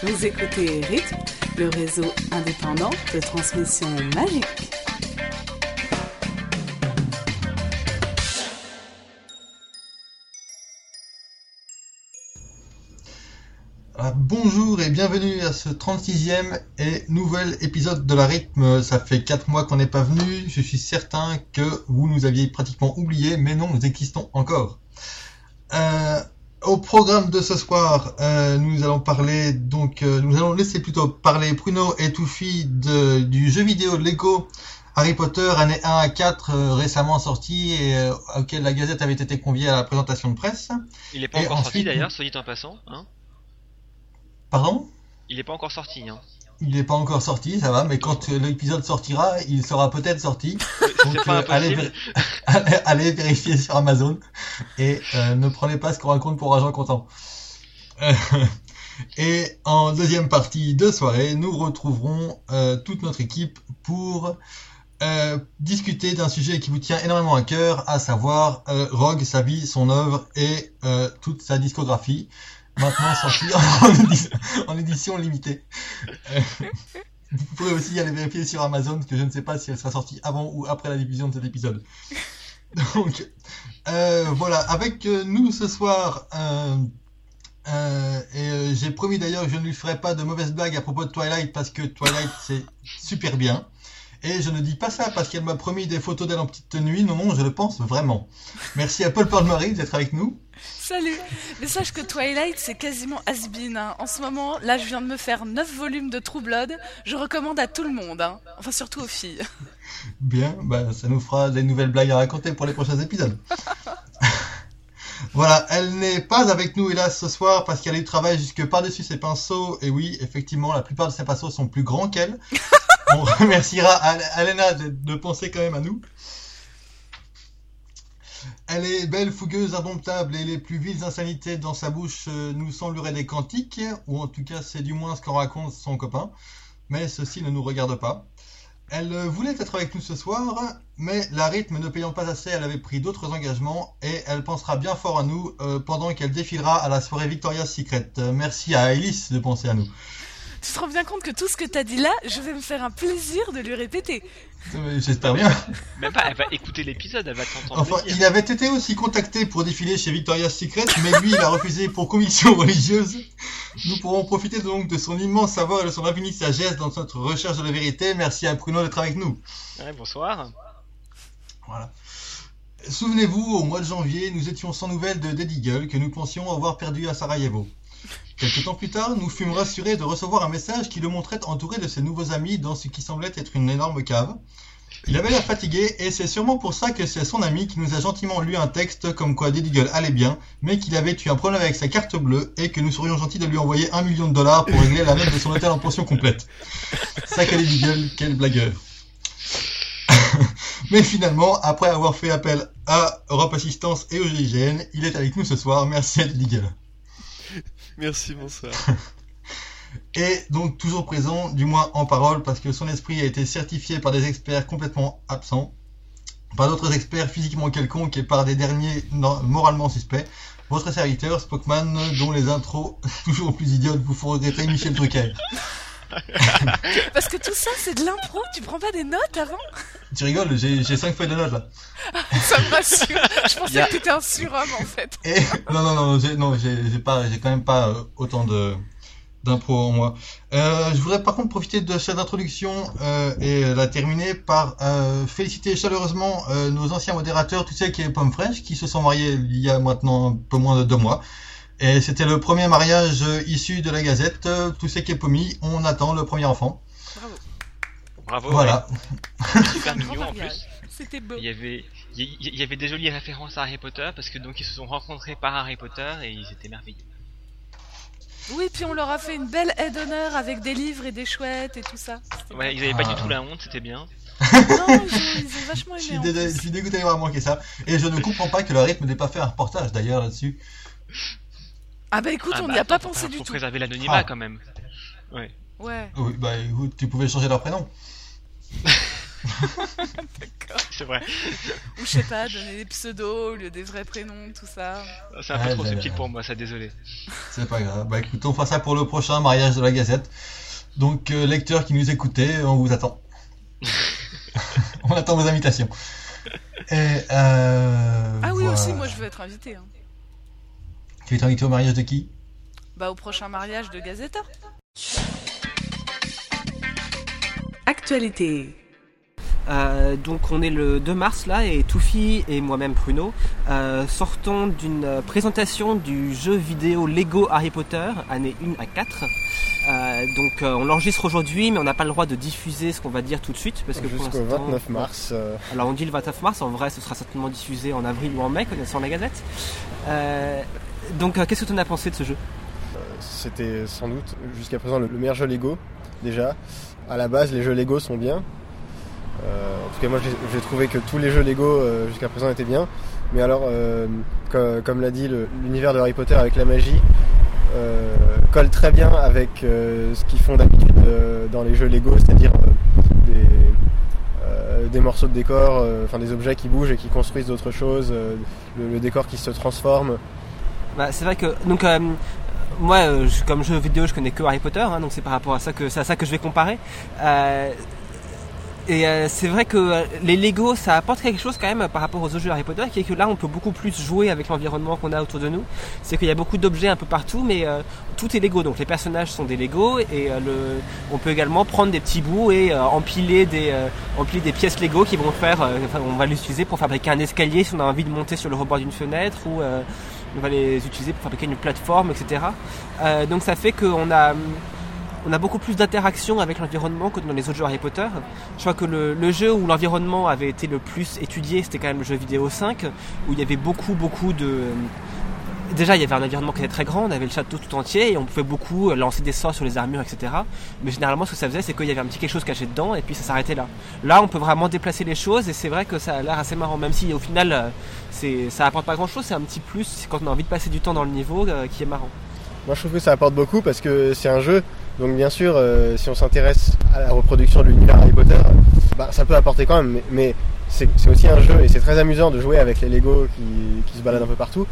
Vous écoutez Rythme, le réseau indépendant de transmission magique. Ah, bonjour et bienvenue à ce 36e et nouvel épisode de la rythme. Ça fait 4 mois qu'on n'est pas venu. Je suis certain que vous nous aviez pratiquement oublié, mais non, nous existons encore. Euh, au programme de ce soir, euh, nous allons parler donc, euh, nous allons laisser plutôt parler Bruno et Toufi de, du jeu vidéo Lego Harry Potter année 1 à 4 euh, récemment sorti et auquel la Gazette avait été conviée à la présentation de presse. Il est pas Et encore sorti d'ailleurs, soit dit en passant. Hein Pardon? Il est pas encore sorti. Hein. Il n'est pas encore sorti, ça va, mais quand l'épisode sortira, il sera peut-être sorti. Donc, euh, allez, impossible. allez, allez vérifier sur Amazon et euh, ne prenez pas ce qu'on raconte pour argent comptant. Euh, et en deuxième partie de soirée, nous retrouverons euh, toute notre équipe pour discuter d'un sujet qui vous tient énormément à cœur, à savoir Rogue, sa vie, son œuvre et toute sa discographie. Maintenant sortie en, édi- en édition limitée. Euh, vous pourrez aussi aller vérifier sur Amazon, parce que je ne sais pas si elle sera sortie avant ou après la diffusion de cet épisode. Donc, euh, voilà, avec euh, nous ce soir, euh, euh, et j'ai promis d'ailleurs que je ne lui ferai pas de mauvaises blagues à propos de Twilight, parce que Twilight c'est super bien. Et je ne dis pas ça parce qu'elle m'a promis des photos d'elle en petite tenue, non, non, je le pense vraiment. Merci à Paul Paul-Marie d'être avec nous. Salut Mais sache que Twilight, c'est quasiment has-been. hein. En ce moment, là, je viens de me faire 9 volumes de True Blood. Je recommande à tout le monde. hein. Enfin, surtout aux filles. Bien, bah, ça nous fera des nouvelles blagues à raconter pour les prochains épisodes. voilà, elle n'est pas avec nous hélas ce soir parce qu'elle a eu travail jusque par-dessus ses pinceaux. Et oui, effectivement, la plupart de ses pinceaux sont plus grands qu'elle. On remerciera Al- Alena de, de penser quand même à nous. Elle est belle, fougueuse, indomptable et les plus viles insanités dans sa bouche euh, nous sembleraient des cantiques, ou en tout cas c'est du moins ce qu'en raconte son copain, mais ceci ne nous regarde pas. Elle euh, voulait être avec nous ce soir, mais la rythme ne payant pas assez, elle avait pris d'autres engagements et elle pensera bien fort à nous euh, pendant qu'elle défilera à la soirée Victoria's Secret. Euh, merci à Alice de penser à nous. Tu te rends bien compte que tout ce que t'as dit là, je vais me faire un plaisir de lui répéter. J'espère bien. Même pas, elle va écouter l'épisode, elle va t'entendre Enfin, il avait été aussi contacté pour défiler chez Victoria's Secret, mais lui, il a refusé pour conviction religieuse. Nous pourrons profiter donc de son immense savoir et de son infinie sagesse dans notre recherche de la vérité. Merci à Bruno d'être avec nous. Ouais, bonsoir. Voilà. Souvenez-vous, au mois de janvier, nous étions sans nouvelles de Dead Eagle que nous pensions avoir perdu à Sarajevo. Quelques temps plus tard, nous fûmes rassurés de recevoir un message qui le montrait entouré de ses nouveaux amis dans ce qui semblait être une énorme cave. Il avait l'air fatigué et c'est sûrement pour ça que c'est son ami qui nous a gentiment lu un texte comme quoi Eagle allait bien, mais qu'il avait eu un problème avec sa carte bleue et que nous serions gentils de lui envoyer un million de dollars pour régler la note de son hôtel en pension complète. Sacré Dead Eagle, quel blagueur. Mais finalement, après avoir fait appel à Europe Assistance et au GIGN, il est avec nous ce soir. Merci à. Merci, bonsoir. Et donc toujours présent, du moins en parole, parce que son esprit a été certifié par des experts complètement absents, par d'autres experts physiquement quelconques et par des derniers moralement suspects. Votre serviteur, Spockman, dont les intros toujours plus idiotes vous font regretter Michel Drucker. Parce que tout ça, c'est de l'impro. Tu prends pas des notes avant? Tu rigoles, j'ai 5 feuilles de notes là. Ça me rassure. Je pensais Y a- que t'étais un surhomme, en fait. Et non, non, non, j'ai, non, j'ai, quand même pas euh, autant de d'impro en moi. Euh, je voudrais par contre profiter de cette introduction euh, et la terminer par euh, féliciter chaleureusement euh, nos anciens modérateurs, tous ceux qui est Pomme Fraîche, qui se sont mariés il y a maintenant un peu moins de deux mois. Et c'était le premier mariage issu de la Gazette. Tous ces qui est Pommy, on attend le premier enfant. Bravo. Bravo. voilà. ouais. Super mignon en plus. C'était beau. Il y avait, il y, avait des jolies références à Harry Potter parce que donc ils se sont rencontrés par Harry Potter et ils étaient merveilleux. Oui, puis on leur a fait une belle aide d'honneur avec des livres et des chouettes et tout ça. Ouais, ils avaient pas Ah. du tout la honte, c'était bien. bien. Non, ils ont, ils ont vachement Je aimé. suis, dé- plus. je suis dégoûté d'avoir manqué ça. Et je ne comprends pas que le rythme n'ait pas fait un reportage d'ailleurs là-dessus. Ah bah écoute, Ah on bah, n'y a pas pensé faut du tout. préserver l'anonymat Ah. quand même. Ouais. Ouais. Oui, bah écoute, tu pouvais changer leur prénom. D'accord. C'est vrai. Ou je sais pas, donner des pseudos au lieu des vrais prénoms, tout ça. C'est un peu trop là, subtil là. pour moi, ça, désolé. C'est pas grave. Bah écoute, on fera ça pour le prochain mariage de la Gazette. Donc, euh, lecteurs qui nous écoutez, on vous attend. on attend vos invitations. Et, euh, Ah oui, voilà. aussi, moi je veux être invité. hein. Tu es invité au mariage de qui Bah, au prochain mariage de Gazeta. Actualité. Euh, donc on est le 2 mars là et Toufi et moi-même Pruno euh, sortons d'une présentation du jeu vidéo Lego Harry Potter année 1 à 4. Euh, donc euh, on l'enregistre aujourd'hui mais on n'a pas le droit de diffuser ce qu'on va dire tout de suite parce que pour Jusqu'au l'instant- 29 mars. euh, Alors on dit le 29 mars, en vrai ce sera certainement diffusé en avril ou en mai connaissant la gazette. Donc euh, qu'est-ce que tu en as pensé de ce jeu C'était sans doute jusqu'à présent le, le meilleur jeu Lego, déjà. À la base, les jeux Lego sont bien. Euh, en tout cas, moi j'ai trouvé que tous les jeux Lego euh, jusqu'à présent étaient bien. Mais alors, co- comme, l'a dit, l'univers de Harry Potter avec la magie colle très bien avec ce qu'ils font d'habitude dans les jeux Lego, c'est-à-dire des, morceaux de décor, enfin des objets qui bougent et qui construisent d'autres choses, le décor qui se transforme. Bah, c'est vrai que donc euh, moi euh, comme jeu vidéo je connais que Harry Potter hein, donc c'est par rapport à ça que c'est à ça que je vais comparer. Euh, et euh, c'est vrai que euh, les Lego ça apporte quelque chose quand même par rapport aux autres jeux Harry Potter qui est que là on peut beaucoup plus jouer avec l'environnement qu'on a autour de nous. C'est qu'il y a beaucoup d'objets un peu partout mais euh, tout est Lego. Donc les personnages sont des Lego et euh, le, on peut également prendre des petits bouts et euh, empiler des euh, empiler des pièces Lego qui vont faire euh, enfin, on va l'utiliser pour fabriquer un escalier si on a envie de monter sur le rebord d'une fenêtre ou euh, on va les utiliser pour fabriquer une plateforme, etc. Euh, donc ça fait qu'on a, on a beaucoup plus d'interaction avec l'environnement que dans les autres jeux Harry Potter. Je crois que le, le jeu où l'environnement avait été le plus étudié, c'était quand même le jeu vidéo 5, où il y avait beaucoup, beaucoup de... Déjà, il y avait un environnement qui était très grand, on avait le château tout entier et on pouvait beaucoup lancer des sorts sur les armures, etc. Mais généralement, ce que ça faisait, c'est qu'il y avait un petit quelque chose caché dedans et puis ça s'arrêtait là. Là, on peut vraiment déplacer les choses et c'est vrai que ça a l'air assez marrant, même si au final, euh, ça apporte pas grand chose, c'est un petit plus quand on a envie de passer du temps dans le niveau euh, qui est marrant. Moi je trouve que ça apporte beaucoup parce que c'est un jeu, donc bien sûr euh, si on s'intéresse à la reproduction de l'univers Harry Potter, bah, ça peut apporter quand même, mais, c'est aussi un jeu et c'est très amusant de jouer avec les Lego qui, qui se baladent un peu partout.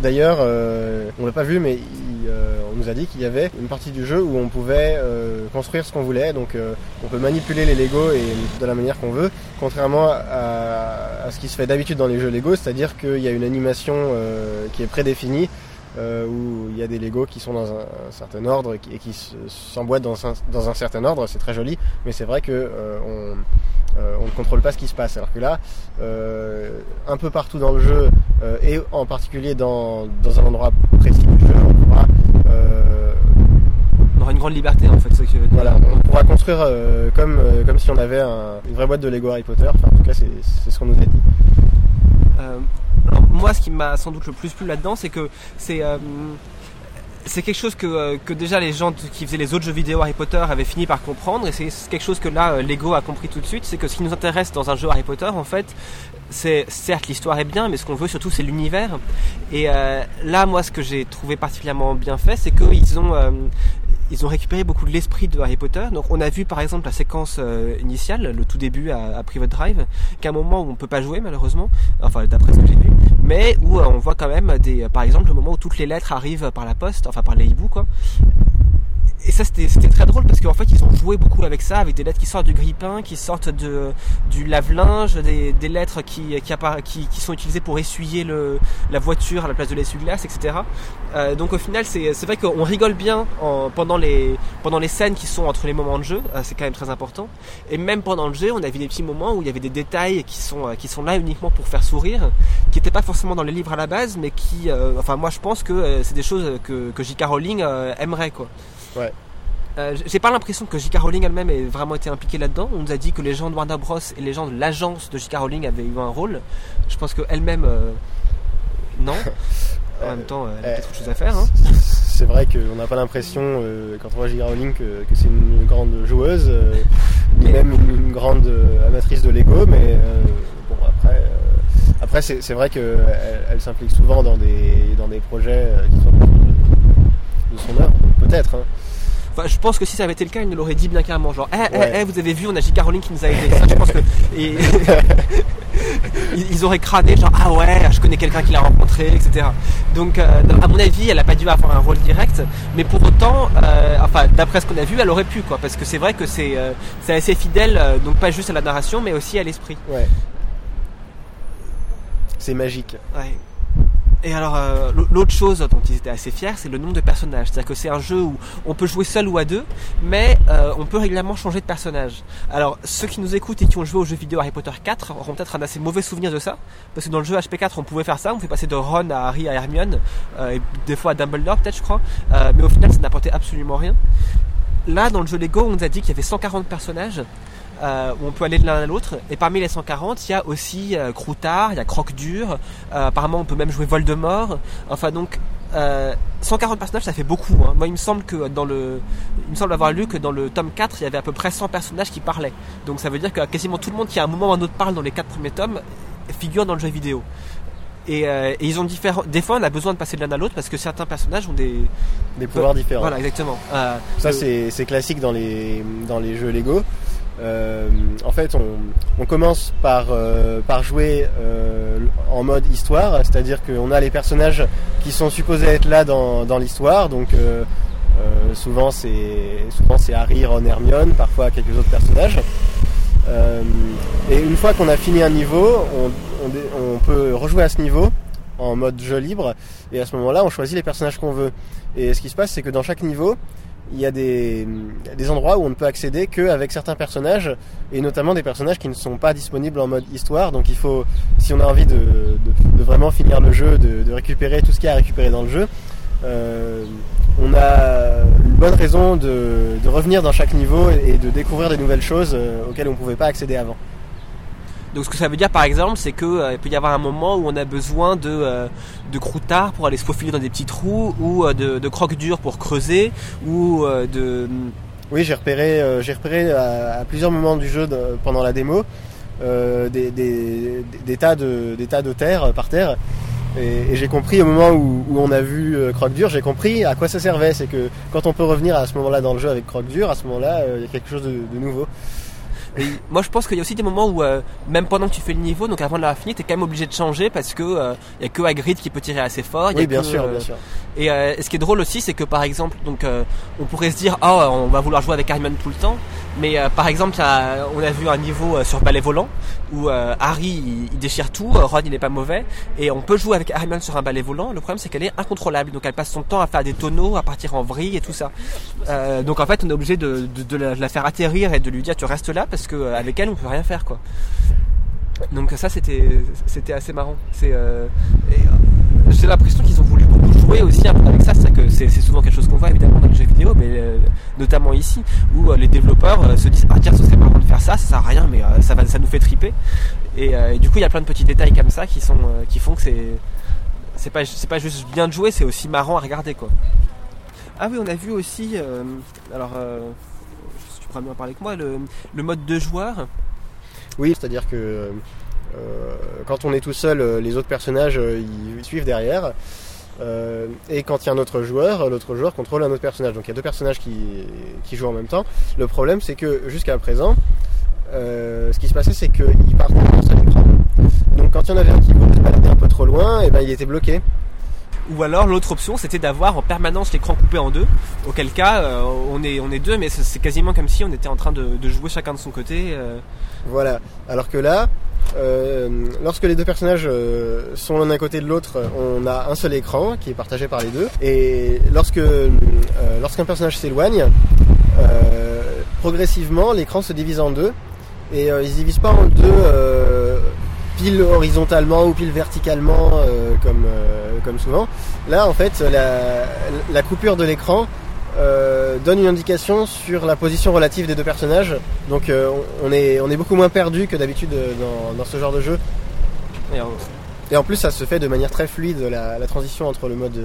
D'ailleurs, euh, on l'a pas vu, mais euh, on nous a dit qu'il y avait une partie du jeu où on pouvait euh, construire ce qu'on voulait, donc euh, on peut manipuler les Lego de la manière qu'on veut, contrairement à, ce qui se fait d'habitude dans les jeux Lego, c'est-à-dire qu'il y a une animation qui est prédéfinie euh, où il y a des Lego qui sont dans un, certain ordre et qui, s'emboîtent dans un, certain ordre. C'est très joli, mais c'est vrai que on, euh, on ne contrôle pas ce qui se passe. Alors que là, euh, un peu partout dans le jeu euh, et en particulier dans, dans un endroit précis du jeu, on pourra, On aura une grande liberté en fait, ce que je veux dire. voilà, on pourra construire comme, comme si on avait un- une vraie boîte de Lego Harry Potter. Enfin, en tout cas, c'est ce qu'on nous a dit. Alors, moi, ce qui m'a sans doute le plus plu là-dedans, c'est que c'est c'est quelque chose que, euh, déjà les gens qui faisaient les autres jeux vidéo Harry Potter avaient fini par comprendre, et c'est quelque chose que là euh, Lego a compris tout de suite, c'est que ce qui nous intéresse dans un jeu Harry Potter, en fait, c'est certes l'histoire est bien, mais ce qu'on veut surtout c'est l'univers. Et euh, là, moi, ce que j'ai trouvé particulièrement bien fait, c'est qu'ils ont ils ont récupéré beaucoup de l'esprit de Harry Potter. Donc on a vu par exemple la séquence initiale, le tout début à, à Private Drive, qu'à un moment où on peut pas jouer malheureusement, enfin d'après ce que j'ai vu, mais où euh, on voit quand même des, par exemple le moment où toutes les lettres arrivent par la poste, enfin par les hiboux quoi. Et ça c'était très drôle parce qu'en fait ils ont joué beaucoup avec ça, avec des lettres qui sortent du grille-pain, qui sortent de, du lave-linge, des, des lettres qui, qui, qui, qui sont utilisées pour essuyer le, la voiture à la place de l'essuie-glace, etc. Euh, donc au final c'est c'est vrai qu'on rigole bien en, pendant, les, pendant les scènes qui sont entre les moments de jeu, euh, c'est quand même très important. Et même pendant le jeu on a vu des petits moments où il y avait des détails qui sont, euh, qui sont là uniquement pour faire sourire, qui n'étaient pas forcément dans les livres à la base, mais qui, euh, enfin moi je pense que euh, c'est des choses que, que J.K. Rowling euh, aimerait quoi. Ouais. Euh, j'ai pas l'impression que J.K. Rowling elle-même ait vraiment été impliquée là-dedans. On nous a dit que les gens de Warner Bros et les gens de l'agence de J.K. Rowling avaient eu un rôle. Je pense qu'elle-même, euh, non. En même temps, elle a Euh, peut-être autre chose à faire. Hein. C'est vrai qu'on n'a pas l'impression, euh, quand on voit J.K. Rowling, que, que c'est une grande joueuse, euh, ni même une, une grande euh, amatrice de Lego, mais euh, bon, après, euh, après c'est vrai qu'elle elle, s'implique souvent dans des, dans des projets euh, qui sont de son œuvre, peut-être. hein. Enfin, je pense que si ça avait été le cas, il nous l'aurait dit bien carrément, genre, eh, eh, eh, vous avez vu, on a J. Caroline qui nous a aidé. Ça, je pense que et- ils auraient crâné, genre, ah ouais, je connais quelqu'un qui l'a rencontré, etc. Donc, euh, à mon avis, elle a pas dû avoir un rôle direct, mais pour autant, euh, enfin, d'après ce qu'on a vu, elle aurait pu, quoi, parce que c'est vrai que c'est euh, assez fidèle, donc pas juste à la narration, mais aussi à l'esprit. Ouais. C'est magique. Ouais. Et alors, euh, l'au- l'autre chose dont ils étaient assez fiers, c'est le nombre de personnages. C'est-à-dire que c'est un jeu où on peut jouer seul ou à deux, mais euh, on peut régulièrement changer de personnage. Alors, ceux qui nous écoutent et qui ont joué au jeu vidéo Harry Potter 4 auront peut-être un assez mauvais souvenir de ça, parce que dans le jeu HP4, on pouvait faire ça, on pouvait passer de Ron à Harry à Hermione, euh, et des fois à Dumbledore peut-être, je crois, mais au final, ça n'apportait absolument rien. Là, dans le jeu Lego, on nous a dit qu'il y avait 140 personnages. Euh, où on peut aller de l'un à l'autre et parmi les 140 il y a aussi euh, Croutard, il y a Croque-Dur euh, apparemment on peut même jouer Voldemort enfin donc euh, 140 personnages ça fait beaucoup hein. moi il me semble que dans le il me semble avoir lu que dans le tome 4 il y avait à peu près 100 personnages qui parlaient donc ça veut dire que quasiment tout le monde qui à un moment ou à un autre parle dans les 4 premiers tomes figure dans le jeu vidéo et, euh, et ils ont différents des fois on a besoin de passer de l'un à l'autre parce que certains personnages ont des Des pouvoirs différents. voilà exactement Euh, Ça, le- c'est classique dans les, dans les jeux Lego. Euh, en fait, on, on commence par, euh, par jouer euh, en mode histoire, c'est-à-dire qu'on a les personnages qui sont supposés être là dans, dans l'histoire. Donc, euh, euh, souvent, c'est souvent c'est Harry, Ron, Hermione, parfois quelques autres personnages. Euh, et une fois qu'on a fini un niveau, on, on on peut rejouer à ce niveau en mode jeu libre. Et à ce moment-là, on choisit les personnages qu'on veut. Et ce qui se passe, c'est que dans chaque niveau, il y a des, des endroits où on ne peut accéder qu'avec certains personnages, et notamment des personnages qui ne sont pas disponibles en mode histoire. Donc il faut, si on a envie de, de- vraiment finir le jeu, de, récupérer tout ce qu'il y a à récupérer dans le jeu, euh, on a une bonne raison de, revenir dans chaque niveau et, et de découvrir des nouvelles choses euh, auxquelles on ne pouvait pas accéder avant. Donc ce que ça veut dire par exemple, c'est que euh, peut y avoir un moment où on a besoin de euh, de croutard pour aller se faufiler dans des petits trous, ou euh, de, de croque-dur pour creuser, ou de Oui, j'ai repéré, j'ai repéré à, plusieurs moments du jeu pendant la démo des, des, tas de, des tas de terre par terre. Et, j'ai compris au moment où, on a vu euh, Croque-Dur, j'ai compris à quoi ça servait. C'est que quand on peut revenir à ce moment-là dans le jeu avec Croque-Dur, à ce moment-là, il y a quelque chose de nouveau. Et moi je pense qu'il y a aussi des moments où euh, même pendant que tu fais le niveau, donc avant de l'avoir fini, t'es quand même obligé de changer parce que euh, il y a que Hagrid qui peut tirer assez fort. y a Oui, bien que, sûr, euh, bien sûr. Et euh, ce qui est drôle aussi, c'est que par exemple, donc euh, on pourrait se dire, ah, on va vouloir jouer avec Hermione tout le temps, mais euh, par exemple, on a vu un niveau euh, sur balai volant où euh, Harry il, il déchire tout, euh, Ron il est pas mauvais, et on peut jouer avec Hermione sur un balai volant. Le problème c'est qu'elle est incontrôlable, donc elle passe son temps à faire des tonneaux, à partir en vrille et tout ça. Euh, donc en fait, on est obligé de, de- de la, de la faire atterrir et de lui dire tu restes là parce que euh, avec elle on peut rien faire quoi. Donc ça c'était c'était assez marrant. C'est j'ai l'impression qu'ils ont voulu beaucoup jouer aussi ça. C'est souvent quelque chose qu'on voit évidemment dans les jeux vidéo, mais euh, notamment ici où euh, les développeurs euh, se disent ah tiens ce serait marrant de faire ça, ça sert à rien mais ça va ça nous fait triper. Et, du coup il y a plein de petits détails comme ça qui sont qui font que c'est c'est pas pas juste bien de jouer, c'est aussi marrant à regarder quoi. Ah oui on a vu aussi alors euh, tu pourras mieux en parler que moi le, le mode de joueur. Oui, c'est-à-dire que quand on est tout seul, les autres personnages ils suivent derrière. Euh, et quand il y a un autre joueur, l'autre joueur contrôle un autre personnage. Donc il y a deux personnages qui, jouent en même temps. Le problème, c'est que jusqu'à présent, euh, ce qui se passait, c'est qu'ils partaient seul écran. Donc quand il y en avait un qui voulait se un peu trop loin, et ben il était bloqué. Ou alors l'autre option c'était d'avoir en permanence l'écran coupé en deux, auquel cas euh, on, est, on est deux mais c'est quasiment comme si on était en train de, jouer chacun de son côté. euh. Voilà. Alors que là, euh, lorsque les deux personnages sont l'un à côté de l'autre, on a un seul écran qui est partagé par les deux. Et lorsque lorsqu'un personnage s'éloigne, progressivement l'écran se divise en deux. Et il se divise pas en deux pile horizontalement ou pile verticalement euh, comme euh, comme souvent. Là, en fait, la, la coupure de l'écran euh, donne une indication sur la position relative des deux personnages. Donc on, est, on est beaucoup moins perdu que d'habitude dans, dans ce genre de jeu. Et, Et en plus ça se fait de manière très fluide, la, la transition entre le mode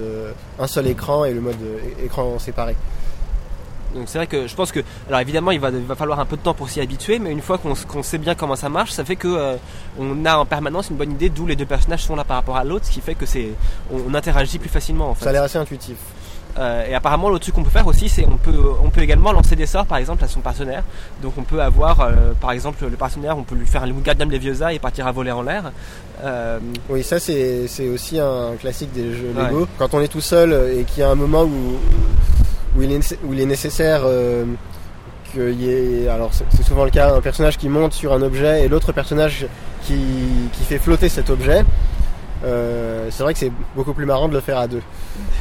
un seul écran et le mode écran séparé. Donc c'est vrai que je pense que alors évidemment il va, il va falloir un peu de temps pour s'y habituer, mais une fois qu'on sait bien comment ça marche, ça fait que euh, on a en permanence une bonne idée d'où les deux personnages sont là par rapport à l'autre, ce qui fait que c'est on, on interagit plus facilement en fait. Ça a l'air assez intuitif. Euh, et apparemment, l'autre truc qu'on peut faire aussi, c'est on peut, on peut également lancer des sorts, par exemple, à son partenaire. Donc on peut avoir, euh, par exemple, le partenaire, on peut lui faire un gardien de Leviosa et partir à voler en l'air. Euh, Oui, ça c'est aussi un classique des jeux Ouais. Lego. Quand on est tout seul et qu'il y a un moment où, où, il, est, nécess- où il est nécessaire euh, qu'il y ait, alors c'est souvent le cas, un personnage qui monte sur un objet et l'autre personnage qui, qui fait flotter cet objet, euh, c'est vrai que c'est beaucoup plus marrant de le faire à deux.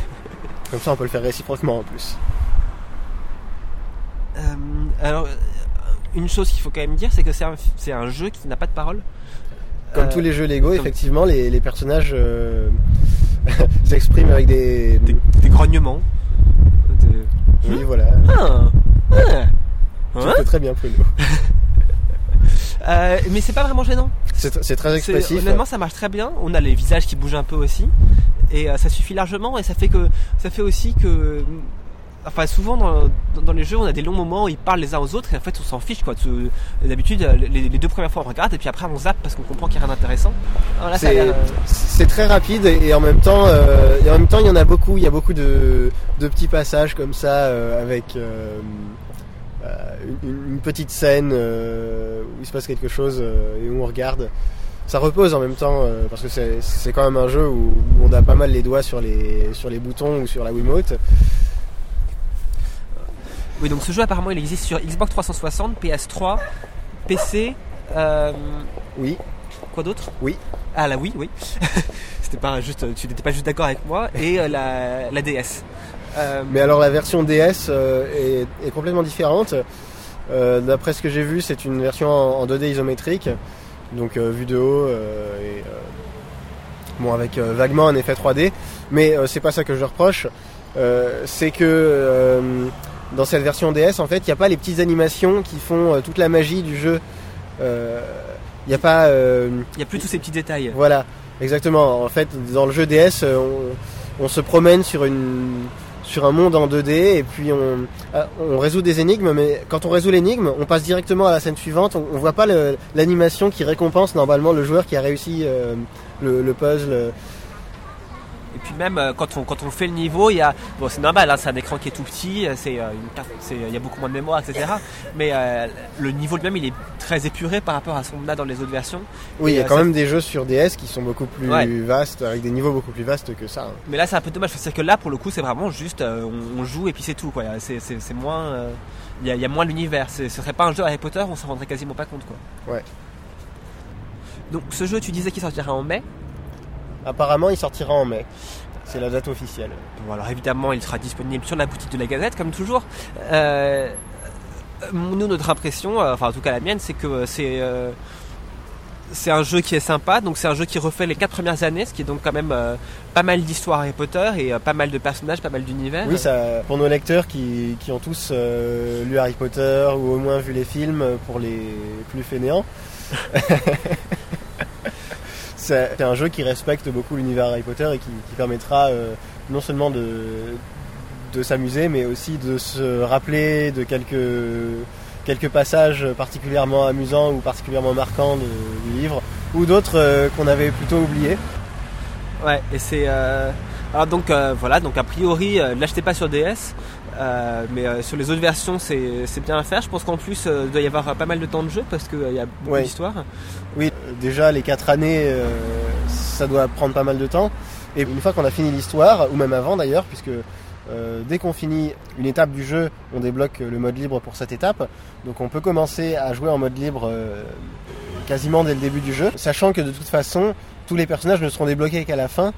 Comme ça on peut le faire réciproquement en plus. euh, alors, une chose qu'il faut quand même dire, c'est que c'est un, jeu qui n'a pas de parole. Comme tous les jeux Lego, effectivement, les, les personnages s'expriment avec des... des, des grognements. Oui, voilà. Ah, ah, Tu hein très bien, Pruno. Euh, mais c'est pas vraiment gênant. C'est très expressif. Honnêtement, ça marche très bien. On a les visages qui bougent un peu aussi, et euh, ça suffit largement. Et ça fait que ça fait aussi que, enfin, souvent dans, dans- dans les jeux, on a des longs moments où ils parlent les uns aux autres, et en fait, on s'en fiche quoi. Tu- D'habitude, euh, les, les deux premières fois, on regarde, et puis après, on zappe parce qu'on comprend qu'il n'y a rien d'intéressant. C'est- euh, C'est très rapide et en même temps, euh, et en même temps, il y en a beaucoup. Il y a beaucoup de, de petits passages comme ça euh, avec une, une petite scène où il se passe quelque chose et où on regarde. Ça repose en même temps euh, parce que c'est c'est quand même un jeu où, où on a pas mal les doigts sur les sur les boutons ou sur la Wiimote. Oui, donc ce jeu apparemment il existe sur Xbox 360, PS3, PC. euh, Oui. Quoi d'autre? Oui. Ah la oui, oui. C'était pas juste, tu n'étais pas juste d'accord avec moi. Et euh, la, la DS. Euh, Mais alors la version DS euh, est, est complètement différente. D'après ce que j'ai vu, c'est une version en, en 2D isométrique, donc vue de haut et bon avec vaguement un effet 3D. Mais c'est pas ça que je reproche. C'est que dans cette version DS, en fait, il n'y a pas les petites animations qui font euh, toute la magie du jeu. Euh, Il n'y a pas euh, Il n'y a plus tous ces petits détails. voilà, exactement. En fait, dans le jeu DS, on, on se promène sur une sur un monde en 2D et puis on, on résout des énigmes, mais quand on résout l'énigme, on passe directement à la scène suivante. On, on voit pas l'animation qui récompense normalement le joueur qui a réussi euh, le, le puzzle. Et puis même euh, quand on quand on fait le niveau, il y a bon c'est normal, hein, c'est un écran qui est tout petit, euh, c'est euh, c'est il y a beaucoup moins de mémoire, etc. Mais euh, le niveau lui-même il est très épuré par rapport à ce qu'on a dans les autres versions. Oui, il y a quand ça- même des jeux sur DS qui sont beaucoup plus Ouais. vastes, avec des niveaux beaucoup plus vastes que ça. hein. Mais là c'est un peu dommage, c'est que là pour le coup c'est vraiment juste euh, on, on joue et puis c'est tout quoi. C'est c'est c'est moins euh, il y, a, il y a moins l'univers. Ce serait pas un jeu Harry Potter, on s'en rendrait quasiment pas compte quoi. Ouais. Donc ce jeu tu disais qu'il sortira en mai. Apparemment, il sortira en mai. C'est la date officielle. Bon, alors évidemment, il sera disponible sur la boutique de la Gazette, comme toujours. Euh, nous, notre impression, euh, enfin en tout cas la mienne, c'est que euh, c'est euh, c'est un jeu qui est sympa. Donc c'est un jeu qui refait les quatre premières années, ce qui est donc quand même euh, pas mal d'histoires Harry Potter et pas mal de personnages, pas mal d'univers. Oui, ça, pour nos lecteurs qui, qui ont tous lu Harry Potter ou au moins vu les films, pour les plus fainéants, c'est un jeu qui respecte beaucoup l'univers Harry Potter et qui, permettra euh, non seulement de, s'amuser, mais aussi de se rappeler de quelques, passages particulièrement amusants ou particulièrement marquants du livre, ou d'autres euh, qu'on avait plutôt oubliés. Ouais, et c'est. euh, Alors donc voilà, donc a priori, euh, l'achetez pas sur DS. Euh, mais euh, sur les autres versions, c'est bien à faire. Je pense qu'en plus, euh, il doit y avoir pas mal de temps de jeu parce qu'il y a beaucoup Ouais. d'histoires. Oui, déjà les quatre années, ça doit prendre pas mal de temps. Et une fois qu'on a fini l'histoire, ou même avant d'ailleurs, puisque dès qu'on finit une étape du jeu, on débloque le mode libre pour cette étape. Donc on peut commencer à jouer en mode libre quasiment dès le début du jeu, sachant que de toute façon, tous les personnages ne seront débloqués qu'à la fin.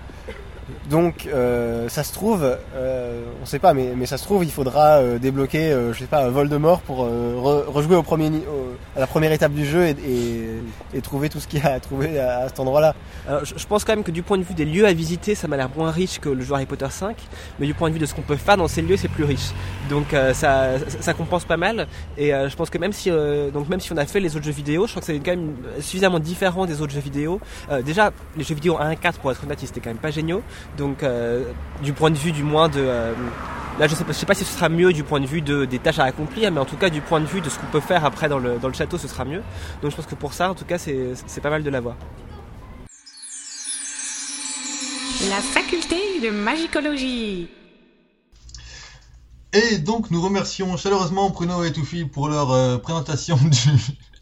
Donc euh, ça se trouve, euh, on sait pas, mais, mais ça se trouve, il faudra euh, débloquer, euh, je sais pas, Voldemort pour euh, re- rejouer au premier, au- à la première étape du jeu et, et, et trouver tout ce qu'il y a à trouver à, cet endroit-là. Je, je pense quand même que du point de vue des lieux à visiter, ça m'a l'air moins riche que le jeu Harry Potter 5, mais du point de vue de ce qu'on peut faire dans ces lieux, c'est plus riche. Donc euh, ça, ça, ça compense pas mal. Et je pense que même si, donc même si on a fait les autres jeux vidéo, je crois que c'est quand même suffisamment différent des autres jeux vidéo. Déjà, les jeux vidéo 1 et 4, pour être honnête, ils étaient quand même pas géniaux. Euh, du point de vue du moins de euh, Là, je sais pas, je sais pas si ce sera mieux du point de vue de, des tâches à accomplir, mais en tout cas, du point de vue de ce qu'on peut faire après dans le, dans le château, ce sera mieux. Donc, je pense que pour ça, en tout cas, c'est pas mal de l'avoir. La faculté de magicologie. Et donc nous remercions chaleureusement Bruno et Toufi pour leur euh, présentation du,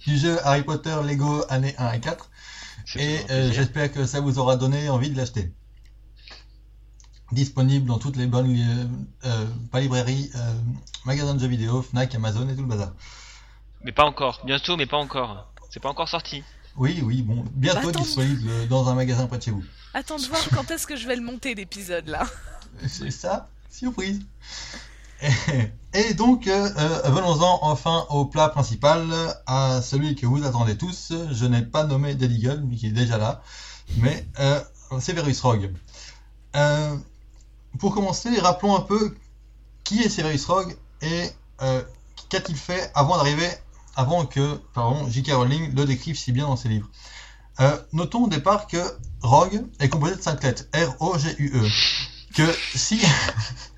du jeu Harry Potter Lego année 1 et 4. C'est Et euh, j'espère que ça vous aura donné envie de l'acheter. Disponible dans toutes les bonnes euh, euh, pas librairies, euh, magasins de jeux vidéo, Fnac, Amazon et tout le bazar. Mais pas encore. Bientôt, mais pas encore. C'est pas encore sorti. Oui, oui, bon, bientôt Bah, attends. disponible euh, dans un magasin près de chez vous. Attends de voir quand est-ce que je vais le monter l'épisode là. C'est ça, surprise. Et, et donc, euh, venons-en enfin au plat principal, à celui que vous attendez tous. Je n'ai pas nommé Dead Eagle, mais qui est déjà là, mais euh, Severus Rogue. Euh, pour commencer, rappelons un peu qui est Severus Rogue et euh, qu'a-t-il fait avant d'arriver, avant que, pardon, J.K. Rowling le décrive si bien dans ses livres. Euh, notons au départ que Rogue est composé de cinq lettres, R-O-G-U-E que si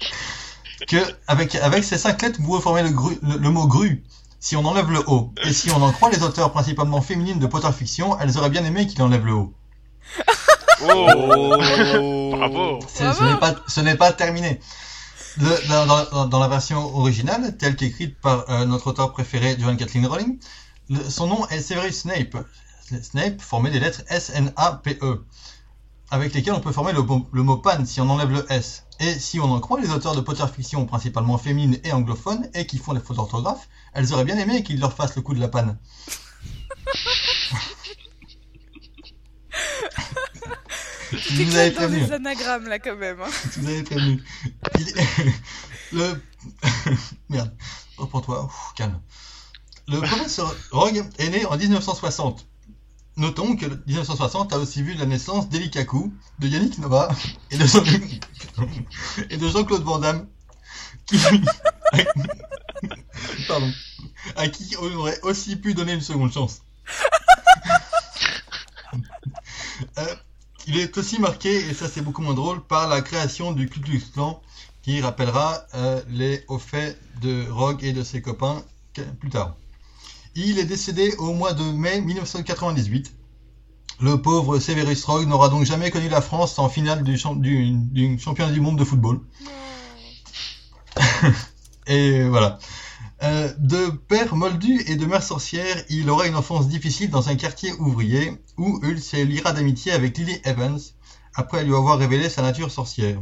que avec avec ces cinq lettres vous pouvez former le, le mot grue si on enlève le O et si on en croit les auteurs principalement féminines de Potter Fiction elles auraient bien aimé qu'il enlève le O Oh. Bravo. Ce n'est pas ce n'est pas terminé. Le- dans, dans- dans la version originale telle qu'écrite par euh, notre auteur préféré Joan Kathleen Rowling le- son nom est Severus Snape. Snape formé des lettres S N A P E avec lesquels on peut former le, mot- le mot pan si on enlève le S. Et si on en croit les auteurs de Potter Fiction, principalement féminines et anglophones, et qui font des fautes d'orthographe, elles auraient bien aimé qu'il leur fasse le coup de la panne. Vous dans prévenu. les anagrammes là quand même. hein. Vous avais prévenu. Le... Merde. Reprends-toi. Ouf, Calme. Le professeur Rogue est né en 1960. Notons que 1960 a aussi vu la naissance d'Eli Kaku, de Yannick Nova et de, Jean- et de Jean-Claude Van Damme, qui... Pardon. À qui on aurait aussi pu donner une seconde chance. Euh, il est aussi marqué, et ça c'est beaucoup moins drôle, par la création du Ku Klux Klan, qui rappellera euh, les hauts faits de Rogue et de ses copains plus tard. Il est décédé au mois de mai 1998. Le pauvre Severus Rogue n'aura donc jamais connu la France en finale du, champ- du, du championnat du monde de football. Et voilà. Euh, de père moldu et de mère sorcière, il aura une enfance difficile dans un quartier ouvrier où il se liera d'amitié avec Lily Evans après lui avoir révélé sa nature sorcière.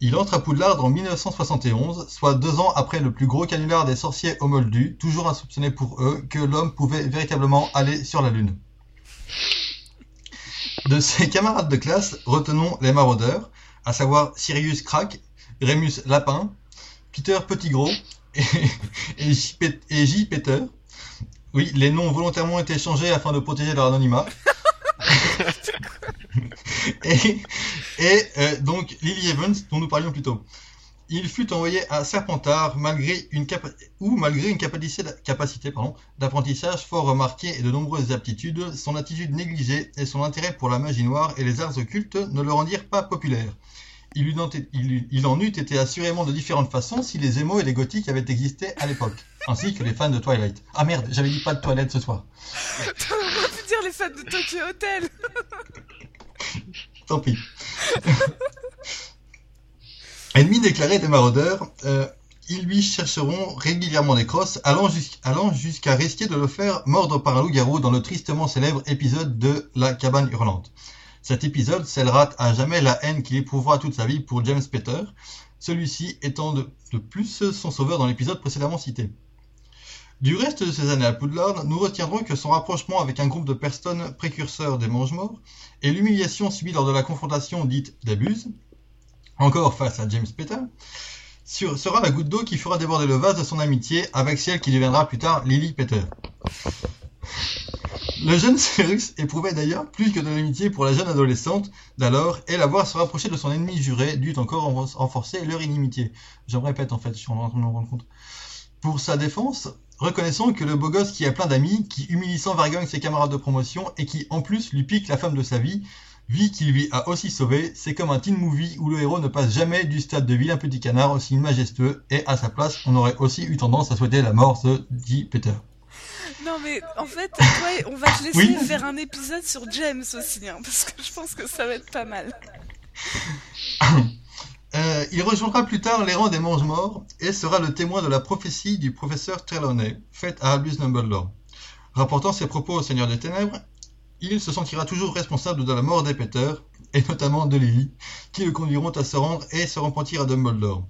Il entre à Poudlard en 1971, soit deux ans après le plus gros canular des sorciers au Moldu, toujours insoupçonné pour eux que l'homme pouvait véritablement aller sur la Lune. De ses camarades de classe, retenons les maraudeurs, à savoir Sirius Crack, Rémus Lapin, Peter Petit Gros et, J. Pet- et J. Peter. Oui, les noms ont volontairement été changés afin de protéger leur anonymat. et et euh, donc Lily Evans, dont nous parlions plus tôt. Il fut envoyé à Serpentard malgré une ou malgré une capacité, d'apprentissage fort remarquée et de nombreuses aptitudes, son attitude négligée et son intérêt pour la magie noire et les arts occultes ne le rendirent pas populaire. Il, en- il- il en eût été assurément de différentes façons si les émos et les gothiques avaient existé à l'époque, ainsi que les fans de Twilight. Ah merde, j'avais dit pas de Twilight ce soir. On aurait pu dire les fans de Tokyo Hotel. Tant pis. Ennemi déclaré des maraudeurs, euh, ils lui chercheront régulièrement des crosses, allant, jusqu'- allant jusqu'à risquer de le faire mordre par un loup-garou dans le tristement célèbre épisode de La cabane hurlante. Cet épisode scellera à jamais la haine qu'il éprouvera toute sa vie pour James Peter, celui-ci étant de, plus son sauveur dans l'épisode précédemment cité. Du reste de ses années à Poudlard, nous retiendrons que son rapprochement avec un groupe de personnes précurseurs des Mange-Morts et l'humiliation subie lors de la confrontation dite d'abuse, encore face à James Peter, sera la goutte d'eau qui fera déborder le vase de son amitié avec celle qui deviendra plus tard Lily Peter. Le jeune Severus éprouvait d'ailleurs plus que de l'amitié pour la jeune adolescente d'alors et la voir se rapprocher de son ennemi juré dut encore renfor- renforcer leur inimitié. Je me répète en fait, je suis en train de me rendre compte. Pour sa défense, reconnaissons que le beau gosse qui a plein d'amis, qui humilie sans vergogne ses camarades de promotion et qui en plus lui pique la femme de sa vie, vie qui lui a aussi sauvé, c'est comme un teen movie où le héros ne passe jamais du stade de vilain petit canard aussi majestueux et à sa place on aurait aussi eu tendance à souhaiter la mort de Guy Peter. Non mais en fait, toi, on va te laisser Oui. faire un épisode sur James aussi, hein, parce que je pense que ça va être pas mal. Euh, il rejoindra plus tard les rangs des mange-morts et sera le témoin de la prophétie du professeur Trelawney, faite à Albus Dumbledore. Rapportant ses propos au Seigneur des Ténèbres, il se sentira toujours responsable de la mort des Peter, et notamment de Lily, qui le conduiront à se rendre et se repentir à Dumbledore.